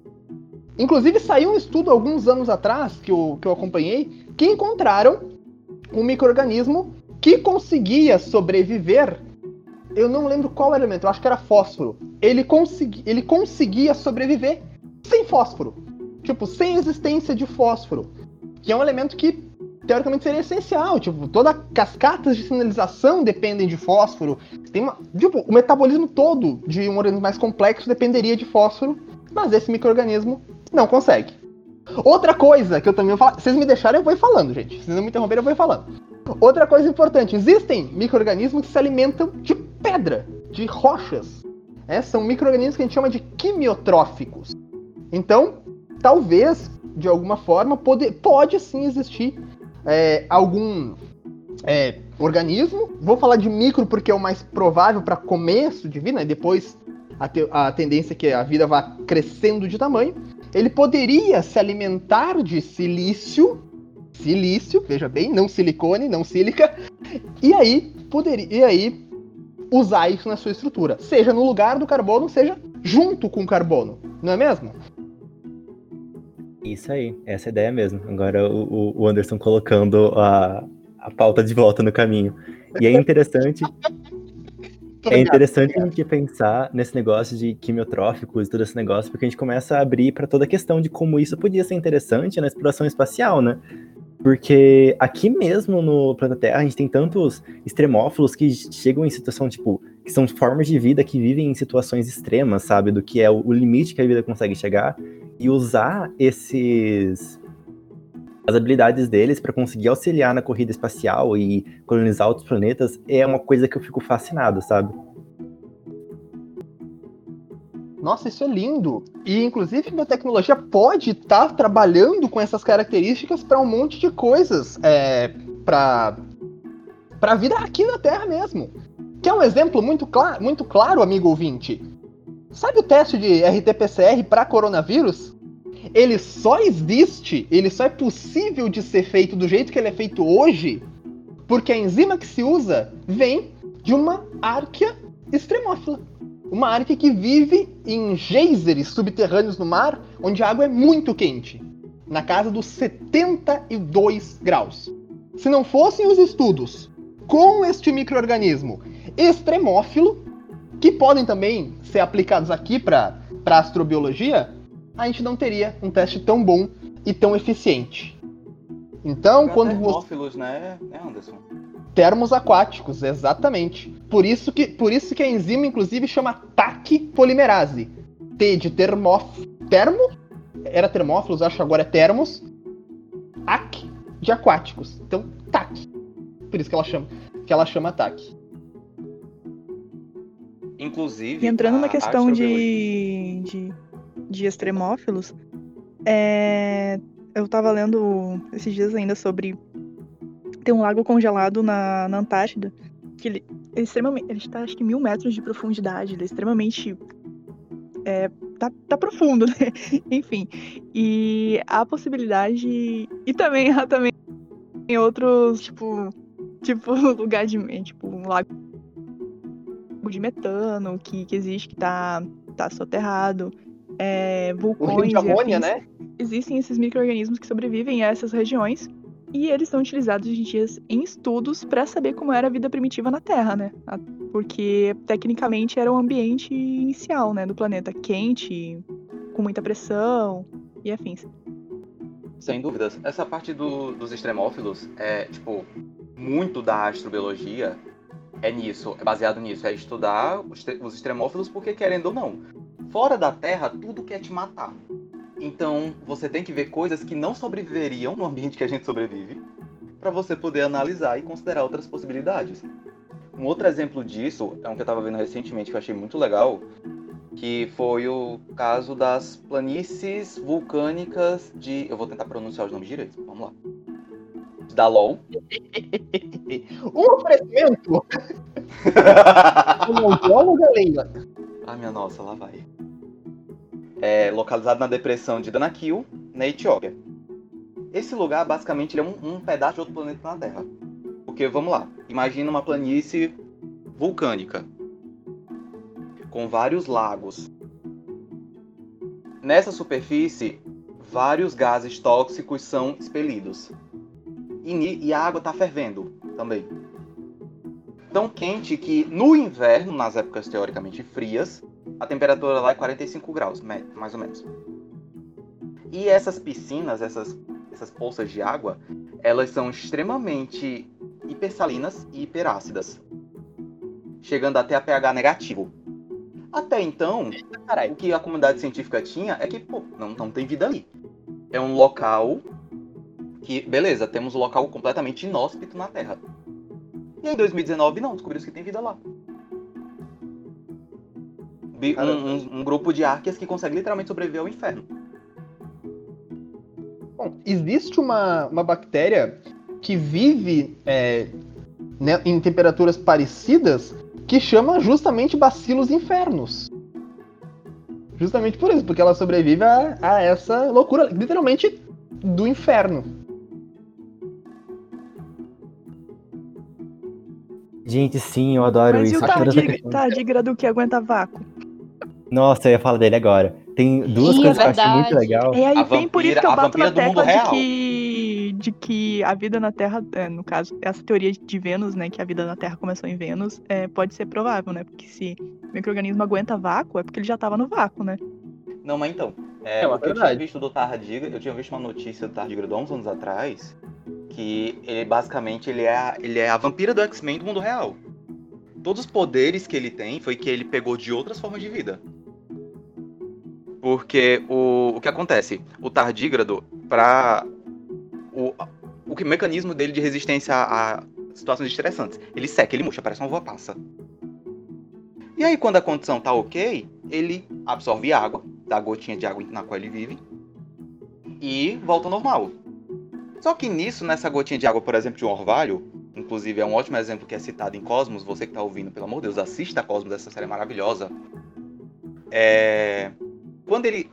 Inclusive, saiu um estudo alguns anos atrás, que eu, que eu acompanhei, que encontraram um microorganismo que conseguia sobreviver. Eu não lembro qual elemento, eu acho que era fósforo. Ele, consegui, ele conseguia sobreviver sem fósforo. Tipo, sem existência de fósforo. Que é um elemento que teoricamente seria essencial. Tipo, toda cascatas de sinalização dependem de fósforo. Tem uma, tipo, o metabolismo todo de um organismo mais complexo dependeria de fósforo, mas esse microorganismo não consegue. Outra coisa que eu também vou falar. Vocês me deixarem, eu vou ir falando, gente. Se não me interromperem, eu vou ir falando. Outra coisa importante: existem micro-organismos que se alimentam de pedra, de rochas. É, são micro-organismos que a gente chama de quimiotróficos. Então, talvez, de alguma forma, pode, pode sim existir é, algum é, organismo. Vou falar de micro porque é o mais provável para começo de vida, né? depois a, te, a tendência é que a vida vá crescendo de tamanho ele poderia se alimentar de silício, silício, veja bem, não silicone, não sílica, e aí poderia, e aí usar isso na sua estrutura, seja no lugar do carbono, seja junto com o carbono, não é mesmo? Isso aí, essa é ideia mesmo. Agora o, o Anderson colocando a, a pauta de volta no caminho. E é interessante é interessante a gente pensar nesse negócio de quimiotróficos e todo esse negócio, porque a gente começa a abrir para toda a questão de como isso podia ser interessante na exploração espacial, né? Porque aqui mesmo no planeta Terra a gente tem tantos extremófilos que chegam em situação tipo que são formas de vida que vivem em situações extremas, sabe? Do que é o, o limite que a vida consegue chegar e usar esses as habilidades deles para conseguir auxiliar na corrida espacial e colonizar outros planetas é uma coisa que eu fico fascinado, sabe? Nossa, isso é lindo. E inclusive a biotecnologia pode estar tá trabalhando com essas características para um monte de coisas, é, para para a vida aqui na Terra mesmo. Que é um exemplo muito, muito claro, amigo ouvinte. Sabe o teste de RT-PCR para coronavírus? Ele só existe, ele só é possível de ser feito do jeito que ele é feito hoje, porque a enzima que se usa vem de uma árquea extremófila. Uma árquea que vive em geysers subterrâneos no mar, onde a água é muito quente, na casa dos 72 graus. Se não fossem os estudos com este microorganismo extremófilo, que podem também ser aplicados aqui para astrobiologia, a gente não teria um teste tão bom e tão eficiente. Então, quando termófilos, né, né, Anderson? termos aquáticos, exatamente. Por isso que, por isso que a enzima, inclusive, chama TAC polimerase. T de termóf... termo? Era termófilos, acho que agora é termos. AC de aquáticos. Então, TAC. Por isso que ela chama, que ela chama TAC. Inclusive. E entrando na questão de, de, de extremófilos, é, eu tava lendo esses dias ainda sobre. Tem um lago congelado na, na Antártida, que ele é extremamente. Ele está acho que mil metros de profundidade, ele é extremamente. É, tá, tá profundo, né? Enfim. E há a possibilidade. E também há também outros, tipo. Tipo, lugar de. Tipo, um lago de metano que, que existe, que tá, tá soterrado. É, vulcões. amônia, afins. né? Existem esses micro-organismos que sobrevivem a essas regiões. E eles são utilizados hoje em dia em estudos para saber como era a vida primitiva na Terra, né? Porque tecnicamente era o ambiente inicial, né, do planeta, quente, com muita pressão e afins. Sem dúvidas. Essa parte do- dos extremófilos é, tipo, muito da astrobiologia é nisso, é baseado nisso, é estudar os, os extremófilos porque, querendo ou não, fora da Terra, tudo quer te matar. Então, você tem que ver coisas que não sobreviveriam no ambiente que a gente sobrevive, para você poder analisar e considerar outras possibilidades. Um outro exemplo disso é um que eu estava vendo recentemente que eu achei muito legal, que foi o caso das planícies vulcânicas de. Eu vou tentar pronunciar os nomes direitos, vamos lá. Da LOL. Um oferecimento do bióloga Leila. Ah, minha nossa, lá vai. É localizado na depressão de Danakil, na Etiópia. Esse lugar, basicamente, é um, um pedaço de outro planeta na Terra. Porque, vamos lá, imagina uma planície vulcânica, com vários lagos. Nessa superfície, vários gases tóxicos são expelidos. E, e a água está fervendo também. Tão quente que no inverno, nas épocas teoricamente frias, a temperatura lá é 45 graus, mais ou menos. E essas piscinas, essas, essas poças de água, elas são extremamente hipersalinas e hiperácidas, chegando até a pH negativo. Até então, o que a comunidade científica tinha é que, pô, não, não tem vida ali. É um local que, beleza, temos um local completamente inóspito na Terra. E em 2019, não, descobriu-se que tem vida lá. Um, um- um grupo de árqueas que consegue literalmente sobreviver ao inferno. Bom, existe uma, uma bactéria que vive é, né, em temperaturas parecidas que chama justamente bacilos infernos. Justamente por isso, porque ela sobrevive a, a essa loucura, literalmente do inferno. Gente, sim, eu adoro Mas e isso. o Acho que toda essa tardig- questão- tardígrado que aguenta vácuo? Nossa, eu ia falar dele agora. Tem duas Ih, coisas que eu verdade. muito legal. É aí A vem por isso que eu bato na do tecla de que, de que a vida na Terra, é, no caso, essa teoria de Vênus, né, que a vida na Terra começou em Vênus, é, pode ser provável, né? Porque se o microorganismo aguenta vácuo, é porque ele já estava no vácuo, né? Não, mas então, é, É uma o que eu tinha visto do Tardigrade, eu tinha visto uma notícia do Tardigrade há uns anos atrás, que ele basicamente ele é, a, ele é a vampira do X-Men do mundo real. todos os poderes que ele tem foi que ele pegou de outras formas de vida. Porque o, o que acontece? O tardígrado, para o, o que- mecanismo dele de resistência a, a situações estressantes, ele seca, ele murcha, parece uma uva passa. E aí, quando a condição tá ok, ele absorve água, da gotinha de água na qual ele vive, e volta ao normal. Só que nisso, nessa gotinha de água, por exemplo, de um orvalho, inclusive é um ótimo exemplo que é citado em Cosmos, você que tá ouvindo, pelo amor de Deus, assista Cosmos, essa série é maravilhosa. É... Quando ele,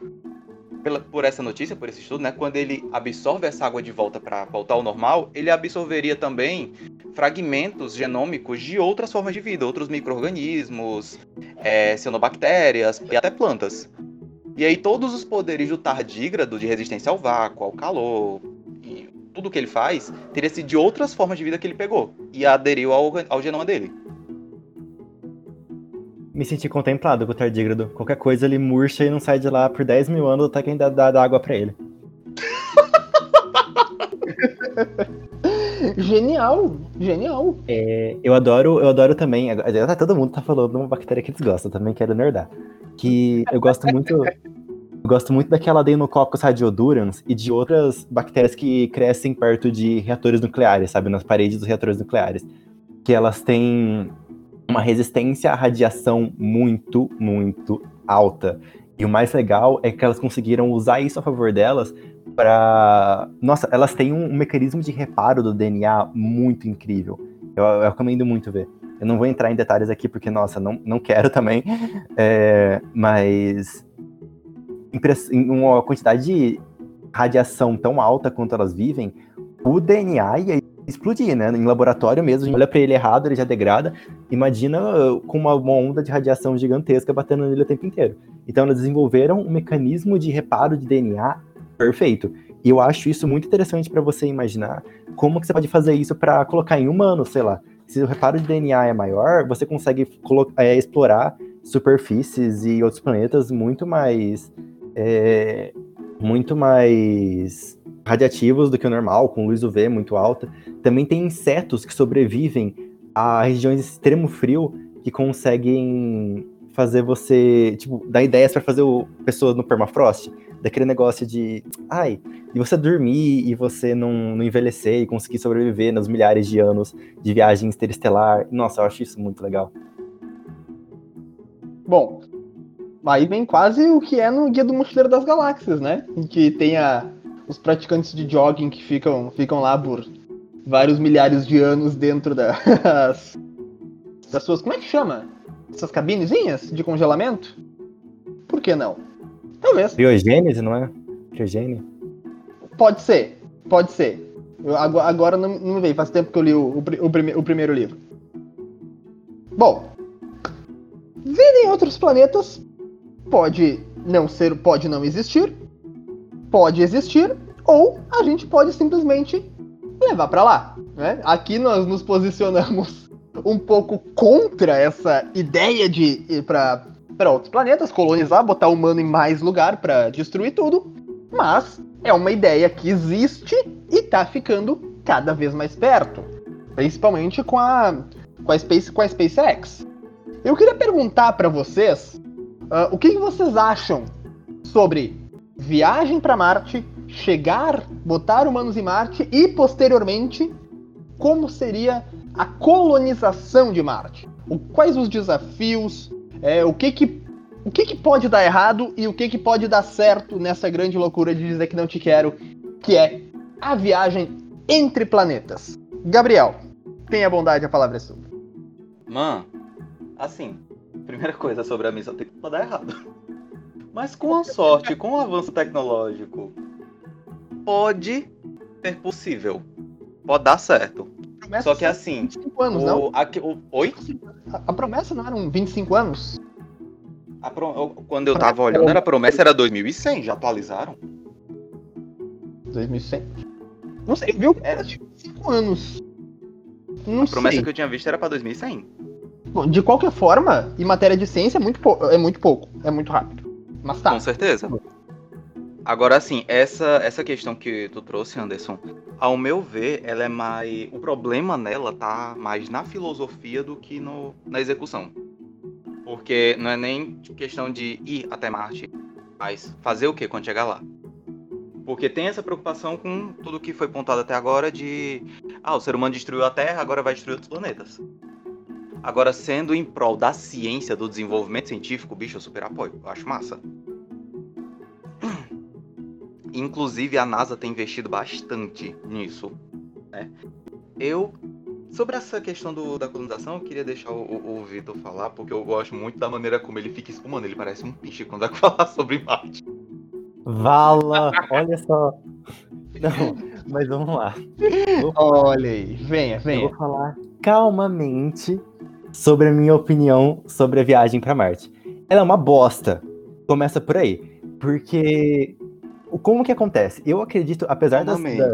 pela- por essa notícia, por esse estudo, né, quando ele absorve essa água de volta para voltar ao normal, ele absorveria também fragmentos genômicos de outras formas de vida, outros micro-organismos, é, cianobactérias e até plantas. E aí todos os poderes do tardígrado de resistência ao vácuo, ao calor, e tudo que ele faz, teria sido de outras formas de vida que ele pegou e aderiu ao, ao genoma dele. Me senti contemplado com o tardígrado. Qualquer coisa ele murcha e não sai de lá por 10 mil anos até que ainda dá, dá água pra ele. Genial, genial. É, eu adoro, eu adoro também. agora Todo mundo tá falando uma bactéria que desgosta, também quero nerdar. Que eu gosto muito. Eu gosto muito daquela Deinococcus radiodurans e de outras bactérias que crescem perto de reatores nucleares, sabe? Nas paredes dos reatores nucleares. Que elas têm uma resistência à radiação muito, muito alta. E o mais legal é que elas conseguiram usar isso a favor delas para. Nossa, elas têm um, um mecanismo de reparo do DNA muito incrível. Eu, eu recomendo muito ver. Eu não vou entrar em detalhes aqui porque, nossa, não, não quero também. É, mas. uma quantidade de radiação tão alta quanto elas vivem, o DNA ia explodir, né? Em laboratório mesmo, a gente olha pra ele errado, ele já degrada. Imagina uh, com uma, uma onda de radiação gigantesca batendo nele o tempo inteiro. Então, elas desenvolveram um mecanismo de reparo de DNA perfeito. E eu acho isso muito interessante para você imaginar como que você pode fazer isso para colocar em humanos, sei lá. Se o reparo de DNA é maior, você consegue é, explorar superfícies e outros planetas muito mais é, muito mais radiativos do que o normal, com luz UV muito alta. Também tem insetos que sobrevivem a regiões de extremo frio que conseguem fazer você, tipo, dar ideias para fazer o, pessoas no permafrost, daquele negócio de, ai, e você dormir e você não, não envelhecer e conseguir sobreviver nos milhares de anos de viagem interestelar. Nossa, eu acho isso muito legal. Bom, aí vem quase o que é no Guia do Mochileiro das Galáxias, né? Em que tem a, os praticantes de jogging que ficam, ficam lá por vários milhares de anos dentro das, das suas. Como é que chama? Essas cabinezinhas de congelamento? Por que não? Talvez. Criogênese, não é? Criogênese? Pode ser. Pode ser. Eu- ago- agora não, não me veio. Faz tempo que eu li o, o, o prime- o primeiro livro. Bom. Vida em outros planetas pode não ser, pode não existir, pode existir, ou a gente pode simplesmente levar pra lá. Né? Aqui nós nos posicionamos um pouco contra essa ideia de ir pra para outros planetas, colonizar, botar humano em mais lugar pra destruir tudo, mas é uma ideia que existe e tá ficando cada vez mais perto, principalmente com a com a Space com a SpaceX. Eu queria perguntar pra vocês ah, o que, que vocês acham sobre viagem pra Marte, chegar, botar humanos em Marte e posteriormente como seria a colonização de Marte? O- quais os desafios? É, o que que o que, que pode dar errado e o que, que pode dar certo nessa grande loucura de dizer que não te quero, que é a viagem entre planetas? Gabriel, tenha bondade, a palavra é sua. Man, assim, primeira coisa sobre a missão tem que dar errado. Mas com a sorte, com o avanço tecnológico, pode ser possível. Pode dar certo. Promessa Só que assim, 25 anos, não? o, aqui- o- oi? A, a promessa não eram 25 anos? A pro- quando eu tava olhando, era a promessa era 2100, já atualizaram? 2100? Não sei, viu? Era. Era de 25 anos. Não A promessa sei. que eu tinha visto era pra 2100. Bom, de qualquer forma, em matéria de ciência é muito, é muito pouco, é muito rápido. Mas tá. Com certeza. Agora, assim, essa, essa questão que tu trouxe, Anderson, ao meu ver, ela é mais. O problema nela tá mais na filosofia do que no, na execução. Porque não é nem questão de ir até Marte, mas fazer o que quando chegar lá. Porque tem essa preocupação com tudo que foi pontado até agora de. Ah, o ser humano destruiu a Terra, agora vai destruir outros planetas. Agora, sendo em prol da ciência, do desenvolvimento científico, bicho, eu super apoio. Eu acho massa. Inclusive, a NASA tem investido bastante nisso. Né? Eu. Sobre essa questão do, da colonização, eu queria deixar o, o, o Vitor falar, porque eu gosto muito da maneira como ele fica espumando. Ele parece um piche quando vai falar sobre Marte. Vala, olha só. Não, mas vamos lá. Vou, Olha aí, venha, eu venha. vou falar calmamente sobre a minha opinião sobre a viagem pra Marte. Ela é uma bosta. Começa por aí. Porque. Como que acontece? Eu acredito, apesar das, da-.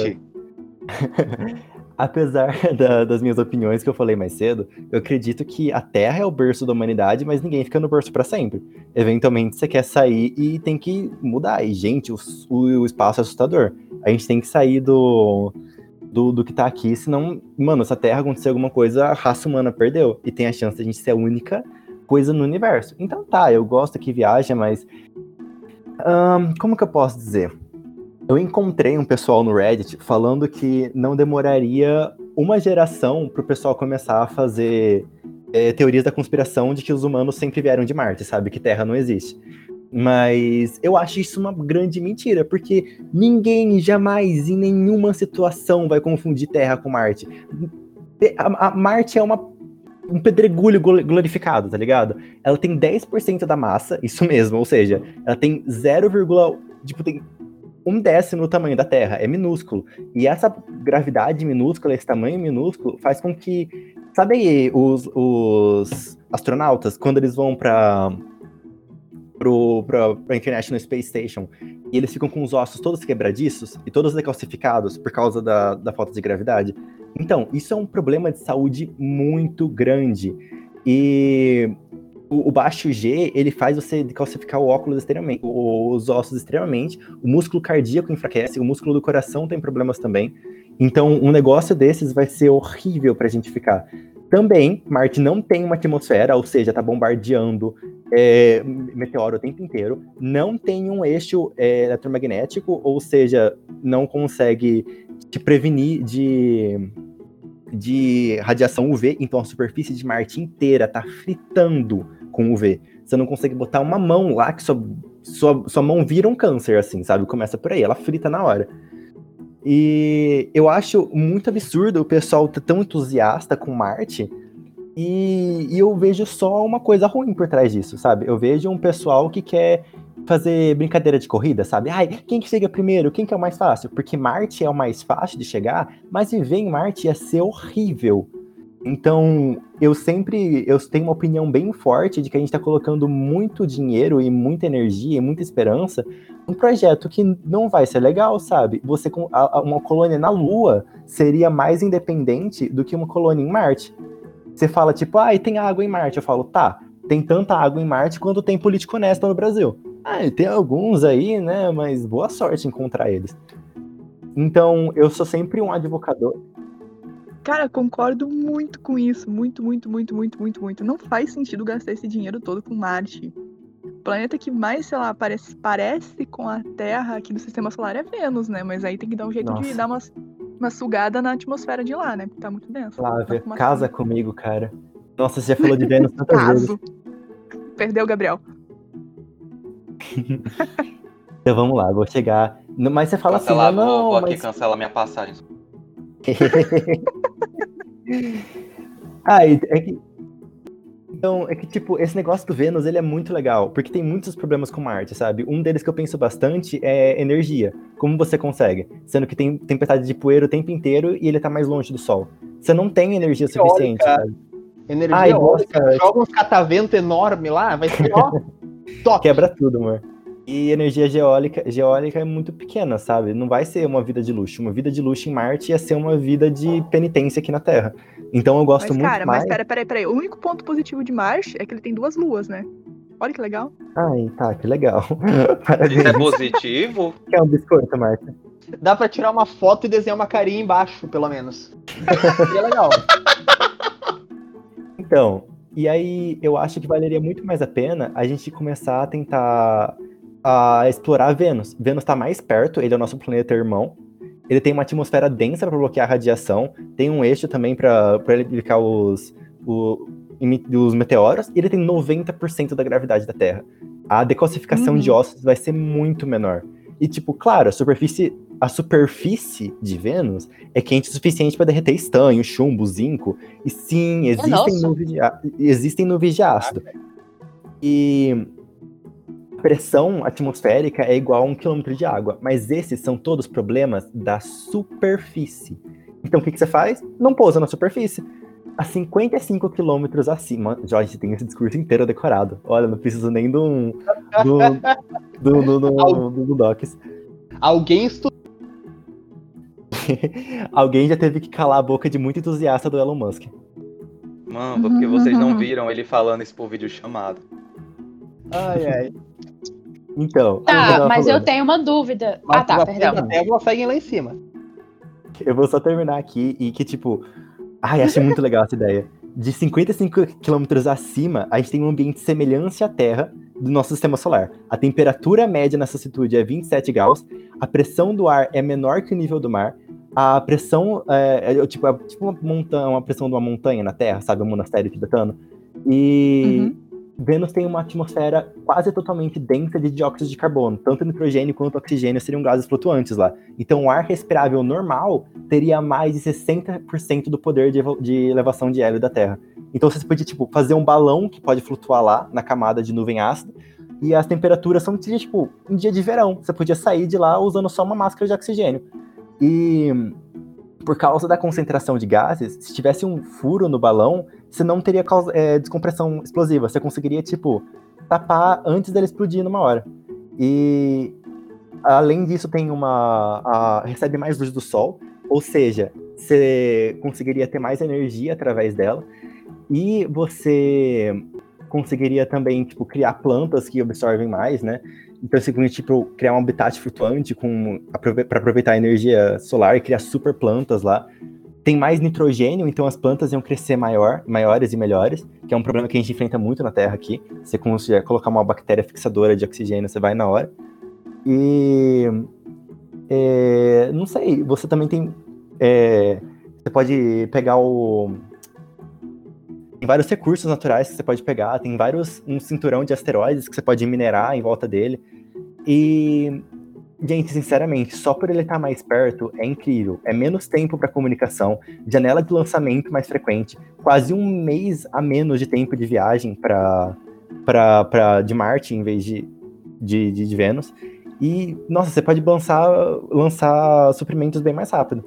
Apesar da- das minhas opiniões que eu falei mais cedo, eu acredito que a Terra é o berço da humanidade, mas ninguém fica no berço para sempre. Eventualmente você quer sair e tem que mudar. E, gente, o, o- o espaço é assustador. A gente tem que sair do, do, do que tá aqui, senão, mano, se a Terra acontecer alguma coisa, a raça humana perdeu. E tem a chance de a gente ser a única coisa no universo. Então tá, eu gosto que viaja, mas. Ahn, como que eu posso dizer? Eu encontrei um pessoal no Reddit falando que não demoraria uma geração pro pessoal começar a fazer é, teorias da conspiração de que os humanos sempre vieram de Marte, sabe? Que Terra não existe. Mas eu acho isso uma grande mentira, porque ninguém jamais, em nenhuma situação, vai confundir Terra com Marte. A, a Marte é uma, um pedregulho glo- glorificado, tá ligado? Ela tem 10% da massa, isso mesmo, ou seja, ela tem 0, tipo, tem um décimo do tamanho da Terra, é minúsculo. E essa gravidade minúscula, esse tamanho minúsculo, faz com que. Sabe aí, os, os astronautas, quando eles vão para para International Space Station e eles ficam com os ossos todos quebradiços e todos decalcificados por causa da, da falta de gravidade? Então, isso é um problema de saúde muito grande. E o, o baixo G, ele faz você decalcificar o óculos extremamente, os ossos extremamente, o músculo cardíaco enfraquece, o músculo do coração tem problemas também. Então, um negócio desses vai ser horrível pra gente ficar. Também, Marte não tem uma atmosfera, ou seja, tá bombardeando é, meteoro o tempo inteiro. Não tem um eixo é, eletromagnético, ou seja, não consegue te prevenir de, de radiação UV. Então, a superfície de Marte inteira tá fritando com UV. Você não consegue botar uma mão lá que sua, sua, sua mão vira um câncer, assim, sabe? Começa por aí, ela frita na hora. E eu acho muito absurdo o pessoal tá tão entusiasta com Marte e, e eu vejo só uma coisa ruim por trás disso, sabe? Eu vejo um pessoal que quer fazer brincadeira de corrida, sabe? Ai, quem que chega primeiro? Quem que é o mais fácil? Porque Marte é o mais fácil de chegar, mas viver em Marte ia ser horrível. Então, eu sempre eu tenho uma opinião bem forte de que a gente está colocando muito dinheiro e muita energia e muita esperança num projeto que não vai ser legal, sabe? Você com uma colônia na Lua seria mais independente do que uma colônia em Marte. Você fala tipo, ah, e tem água em Marte. Eu falo, tá, tem tanta água em Marte quanto tem político honesto no Brasil. Ah, tem alguns aí, né? Mas boa sorte encontrar eles. Então, eu sou sempre um advocador. Cara, concordo muito com isso. Muito, muito, muito, muito, muito, muito. Não faz sentido gastar esse dinheiro todo com Marte. O planeta que mais, sei lá, parece, parece com a Terra aqui do sistema solar é Vênus, né? Mas aí tem que dar um jeito de Nossa. dar uma, uma sugada na atmosfera de lá, né? Porque tá muito denso. Flávia, Uma- casa comigo, cara. Nossa, você já falou de Vênus tantas vezes. Perdeu, Gabriel. Então vamos lá, vou chegar. Mas você fala Cancelar, assim, não, vou, não, vou aqui mas... cancela minha passagem. Ah, é que. Então, é que, tipo, esse negócio do Vênus, ele é muito legal, porque tem muitos problemas com Marte, sabe? Um deles que eu penso bastante é energia. Como você consegue? Sendo que tem tempestade de poeira o tempo inteiro e ele tá mais longe do Sol. Você não tem energia suficiente, Eólica. sabe? Energia Ai, eólica, nossa. joga uns catavento enorme lá, vai ser ó, top. Quebra tudo, amor. E energia geólica, geólica é muito pequena, sabe? Não vai ser uma vida de luxo. Uma vida de luxo em Marte ia ser uma vida de penitência aqui na Terra. Então eu gosto Mas, muito cara, mais. mas pera, pera, pera. O único ponto positivo de Marte é que ele tem duas luas, né? Olha que legal. Ai, tá, que legal. Isso é positivo? Quer um biscoito, Marta? Dá pra tirar uma foto e desenhar uma carinha embaixo, pelo menos. Seria legal. Então, e aí eu acho que valeria muito mais a pena a gente começar a tentar a explorar Vênus. Vênus está mais perto, ele é o nosso planeta irmão. Ele tem uma atmosfera densa para bloquear a radiação, tem um eixo também para ele bloquear os, o- os meteoros, e ele tem 90% da gravidade da Terra. A decalcificação Uhum. de ossos vai ser muito menor. E, tipo, claro, a superfície, a superfície de Vênus é quente o suficiente para derreter estanho, chumbo, zinco. E sim, existem, nossa. nuvens de, existem nuvens de ácido. E a pressão atmosférica é igual a um quilômetro de água. Mas esses são todos problemas da superfície. Então o que, que você faz? Não pousa na superfície. A 55 quilômetros acima. Jorge tem esse discurso inteiro decorado. Olha, não preciso nem de um. Do, do, do, do, do, do Docs. Alguém estudou. Alguém já teve que calar a boca de muito entusiasta do Elon Musk. Mano, porque vocês não viram ele falando isso por vídeo chamado. Ai, ai. Então. eu Tá, tava mas eu falando. tenho uma dúvida. Mas Ah, tá, as perdão. da Terra seguem lá em cima. Eu vou só terminar aqui e que, tipo. Ai, achei muito legal essa ideia. De 55 quilômetros acima, a gente tem um ambiente semelhante à Terra do nosso sistema solar. A temperatura média nessa altitude é 27 graus, a pressão do ar é menor que o nível do mar, a pressão é, é, tipo, é tipo uma, montanha, uma pressão de uma montanha na Terra, sabe? O monastério tibetano. E Uhum. Vênus tem uma atmosfera quase totalmente densa de dióxido de carbono. Tanto nitrogênio quanto oxigênio seriam gases flutuantes lá. Então, o ar respirável normal teria mais de 60% do poder de, de elevação de hélio da Terra. Então, você podia, tipo, fazer um balão que pode flutuar lá na camada de nuvem ácida. E as temperaturas são, tipo, um dia de verão. Você podia sair de lá usando só uma máscara de oxigênio. E por causa da concentração de gases, se tivesse um furo no balão, você não teria é, descompressão explosiva. Você conseguiria, tipo, tapar antes dele explodir numa hora. E além disso, tem uma. a- recebe mais luz do sol, ou seja, você conseguiria ter mais energia através dela. E você conseguiria também, tipo, criar plantas que absorvem mais, né? Então conseguiria, tipo, criar um habitat flutuante para aproveitar a energia solar e criar super plantas lá. Tem mais nitrogênio, então as plantas iam crescer maior, maiores e melhores, que é um problema que a gente enfrenta muito na Terra aqui. Você consegue colocar uma bactéria fixadora de oxigênio, você vai na hora. E é, não sei, você também tem. é, você pode pegar o. Tem vários recursos naturais que você pode pegar, tem vários. um cinturão de asteroides que você pode minerar em volta dele. E. Gente, sinceramente, só por ele estar mais perto é incrível. É menos tempo para comunicação, janela de lançamento mais frequente, quase um mês a menos de tempo de viagem para para de Marte em vez de, de, de, de Vênus. E, nossa, você pode lançar, lançar suprimentos bem mais rápido.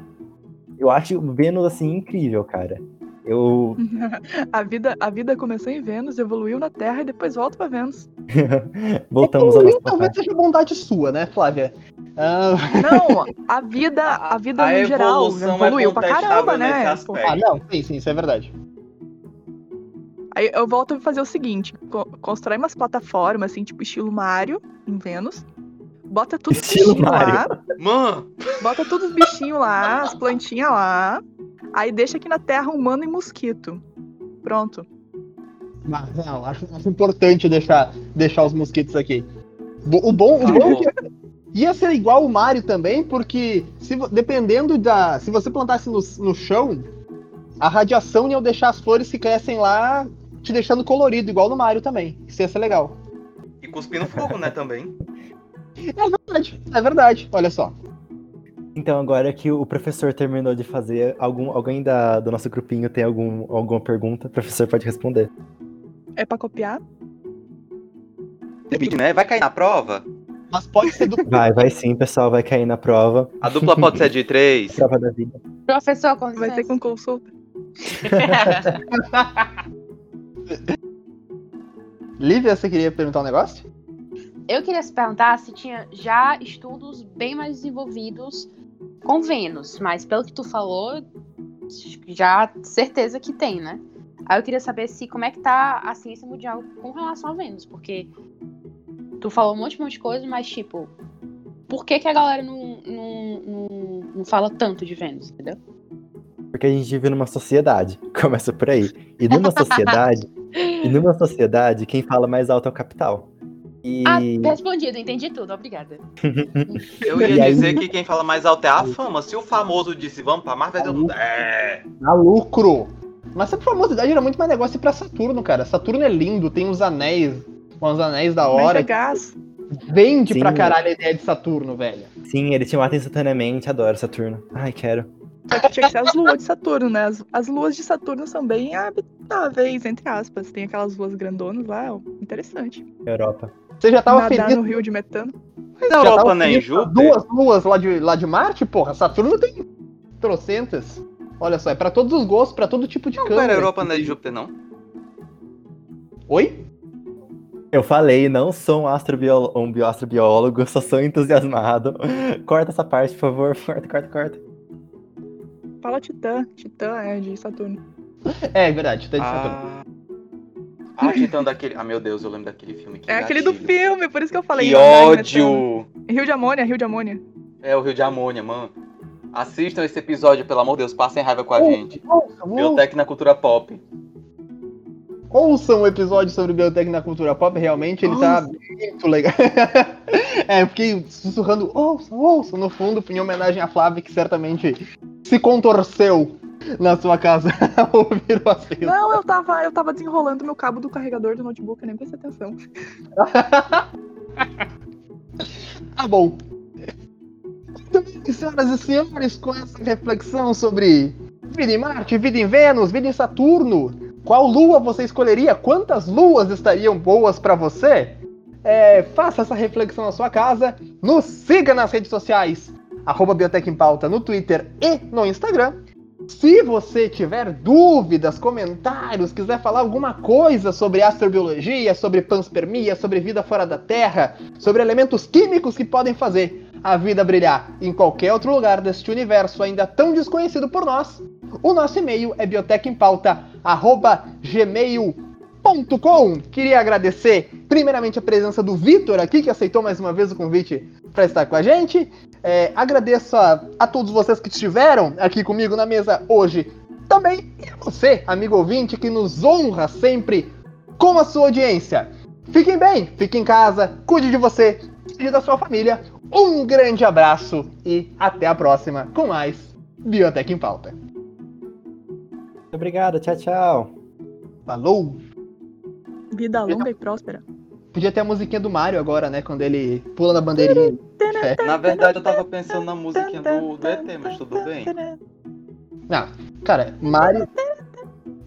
Eu acho Vênus, assim, incrível, cara. Eu. A vida, a vida começou em Vênus, evoluiu na Terra e depois volta pra Vênus. Voltamos ao nosso Talvez passado. seja bondade sua, né, Flávia? Ah, Não, a vida, a vida A no geral é evoluiu pra contestável caramba, né? ah, não, sim, sim, isso é verdade. Aí eu volto a fazer o seguinte: co- constrói umas plataformas, assim, tipo estilo Mario, em Vênus. Bota tudo os Estilo bichinhos Mario. lá. Mano, Bota todos os bichinhos lá, as plantinhas lá. Aí deixa aqui na Terra humano e mosquito. Pronto. Mas, não, acho, acho importante deixar, deixar os mosquitos aqui. O bom, o Tá bom é que ia ser igual o Mario também, porque se, dependendo da. Se você plantasse no, no chão, a radiação ia deixar as flores que crescem lá te deixando colorido, igual no Mario também. Isso ia ser legal. e cuspindo fogo, né, também. É verdade, é verdade. Olha só. Então, agora que o professor terminou de fazer, algum, alguém da, do nosso grupinho tem algum, alguma pergunta? O professor pode responder. É pra copiar? Depende, né? Vai cair na prova? Mas pode ser do. Vai, vai sim, pessoal, vai cair na prova. A dupla pode ser de três? Prova da vida. Professor, com Vai ter com consulta. Lívia, você queria perguntar um negócio? Eu queria se perguntar se tinha já estudos bem mais desenvolvidos com Vênus, mas pelo que tu falou, já certeza que tem, né? Aí eu queria saber se como é que tá a ciência mundial com relação a Vênus, porque tu falou um monte, um monte de coisa, mas tipo, por que, que a galera não, não, não, não fala tanto de Vênus, entendeu? Porque a gente vive numa sociedade. Começa por aí. E numa sociedade, e numa sociedade, quem fala mais alto é o capital. E Ah, respondido, entendi tudo, obrigada. Eu ia aí- dizer que quem fala mais alto é a fama. Se o famoso disse vamos pra Marvel. É. Dá lucro. Mas essa famosidade era muito mais negócio ir pra Saturno, cara. Saturno é lindo, tem os anéis, uns anéis da hora. gás. Vende Sim. pra caralho a ideia de Saturno, velho. sim, ele te mata instantaneamente, adoro Saturno. Ai, quero. Só que tinha que ser as luas de Saturno, né? As, as luas de Saturno são bem habitáveis, entre aspas. Tem aquelas luas grandonas lá, ó, interessante. Europa. Você já tava Nadar feliz no rio de metano. Na Já Europa, tava né? Em Júpiter. Duas luas lá de, lá de Marte, porra. Saturno tem trocentas. Olha só, é pra todos os gostos, pra todo tipo de Não, câmera. pera, a Europa não é de Júpiter, não. Oi? Eu falei, não sou um, astrobiolo- um bioastrobiólogo, só sou entusiasmado. Corta essa parte, por favor. Corta, corta, corta. Fala Titã. Titã é de Saturno. É, verdade, tá de Saturno. Ah, o Titã daquele. Ah, meu Deus, eu lembro daquele filme. Que É aquele do gatilho. filme, por isso que eu falei. Que metano. ódio! Rio de Amônia, Rio de Amônia. É o Rio de Amônia, mano. Assistam esse episódio, pelo amor de Deus, passem raiva com a gente. Biotech na cultura pop. ouçam o episódio sobre Biotech na cultura pop, realmente ele tá muito legal. é, eu fiquei sussurrando, ouçam, ouçam, no fundo, em homenagem à Flávia, que certamente se contorceu na sua casa ao ouvir o assunto. Não, eu tava, eu tava desenrolando meu cabo do carregador do notebook, eu nem prestei atenção. Tá bom. Muito bem, senhoras e senhores, com essa reflexão sobre vida em Marte, vida em Vênus, vida em Saturno, qual lua você escolheria? Quantas luas estariam boas pra você? É, faça essa reflexão na sua casa, nos siga nas redes sociais, arroba Biotech em Pauta no Twitter e no Instagram. Se você tiver dúvidas, comentários, quiser falar alguma coisa sobre astrobiologia, sobre panspermia, sobre vida fora da Terra, sobre elementos químicos que podem fazer a vida brilhar em qualquer outro lugar deste universo ainda tão desconhecido por nós, o nosso e-mail é biotechempauta@gmail.com. Queria agradecer primeiramente a presença do Vitor aqui que aceitou mais uma vez o convite para estar com a gente. É, agradeço a, a todos vocês que estiveram aqui comigo na mesa hoje também e a você, amigo ouvinte, que nos honra sempre com a sua audiência. Fiquem bem, fiquem em casa, cuide de você, cuide da sua família. Um grande abraço e até a próxima com mais Biotech em Pauta. Muito obrigado, tchau, tchau. Falou! Vida longa e próspera. Podia ter a musiquinha do Mario agora, né? Quando ele pula na bandeirinha. É. Na verdade, eu tava pensando na musiquinha do, do ET, mas tudo bem. Não, cara, Mario.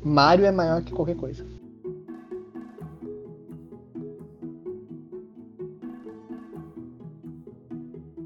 Mario é maior que qualquer coisa.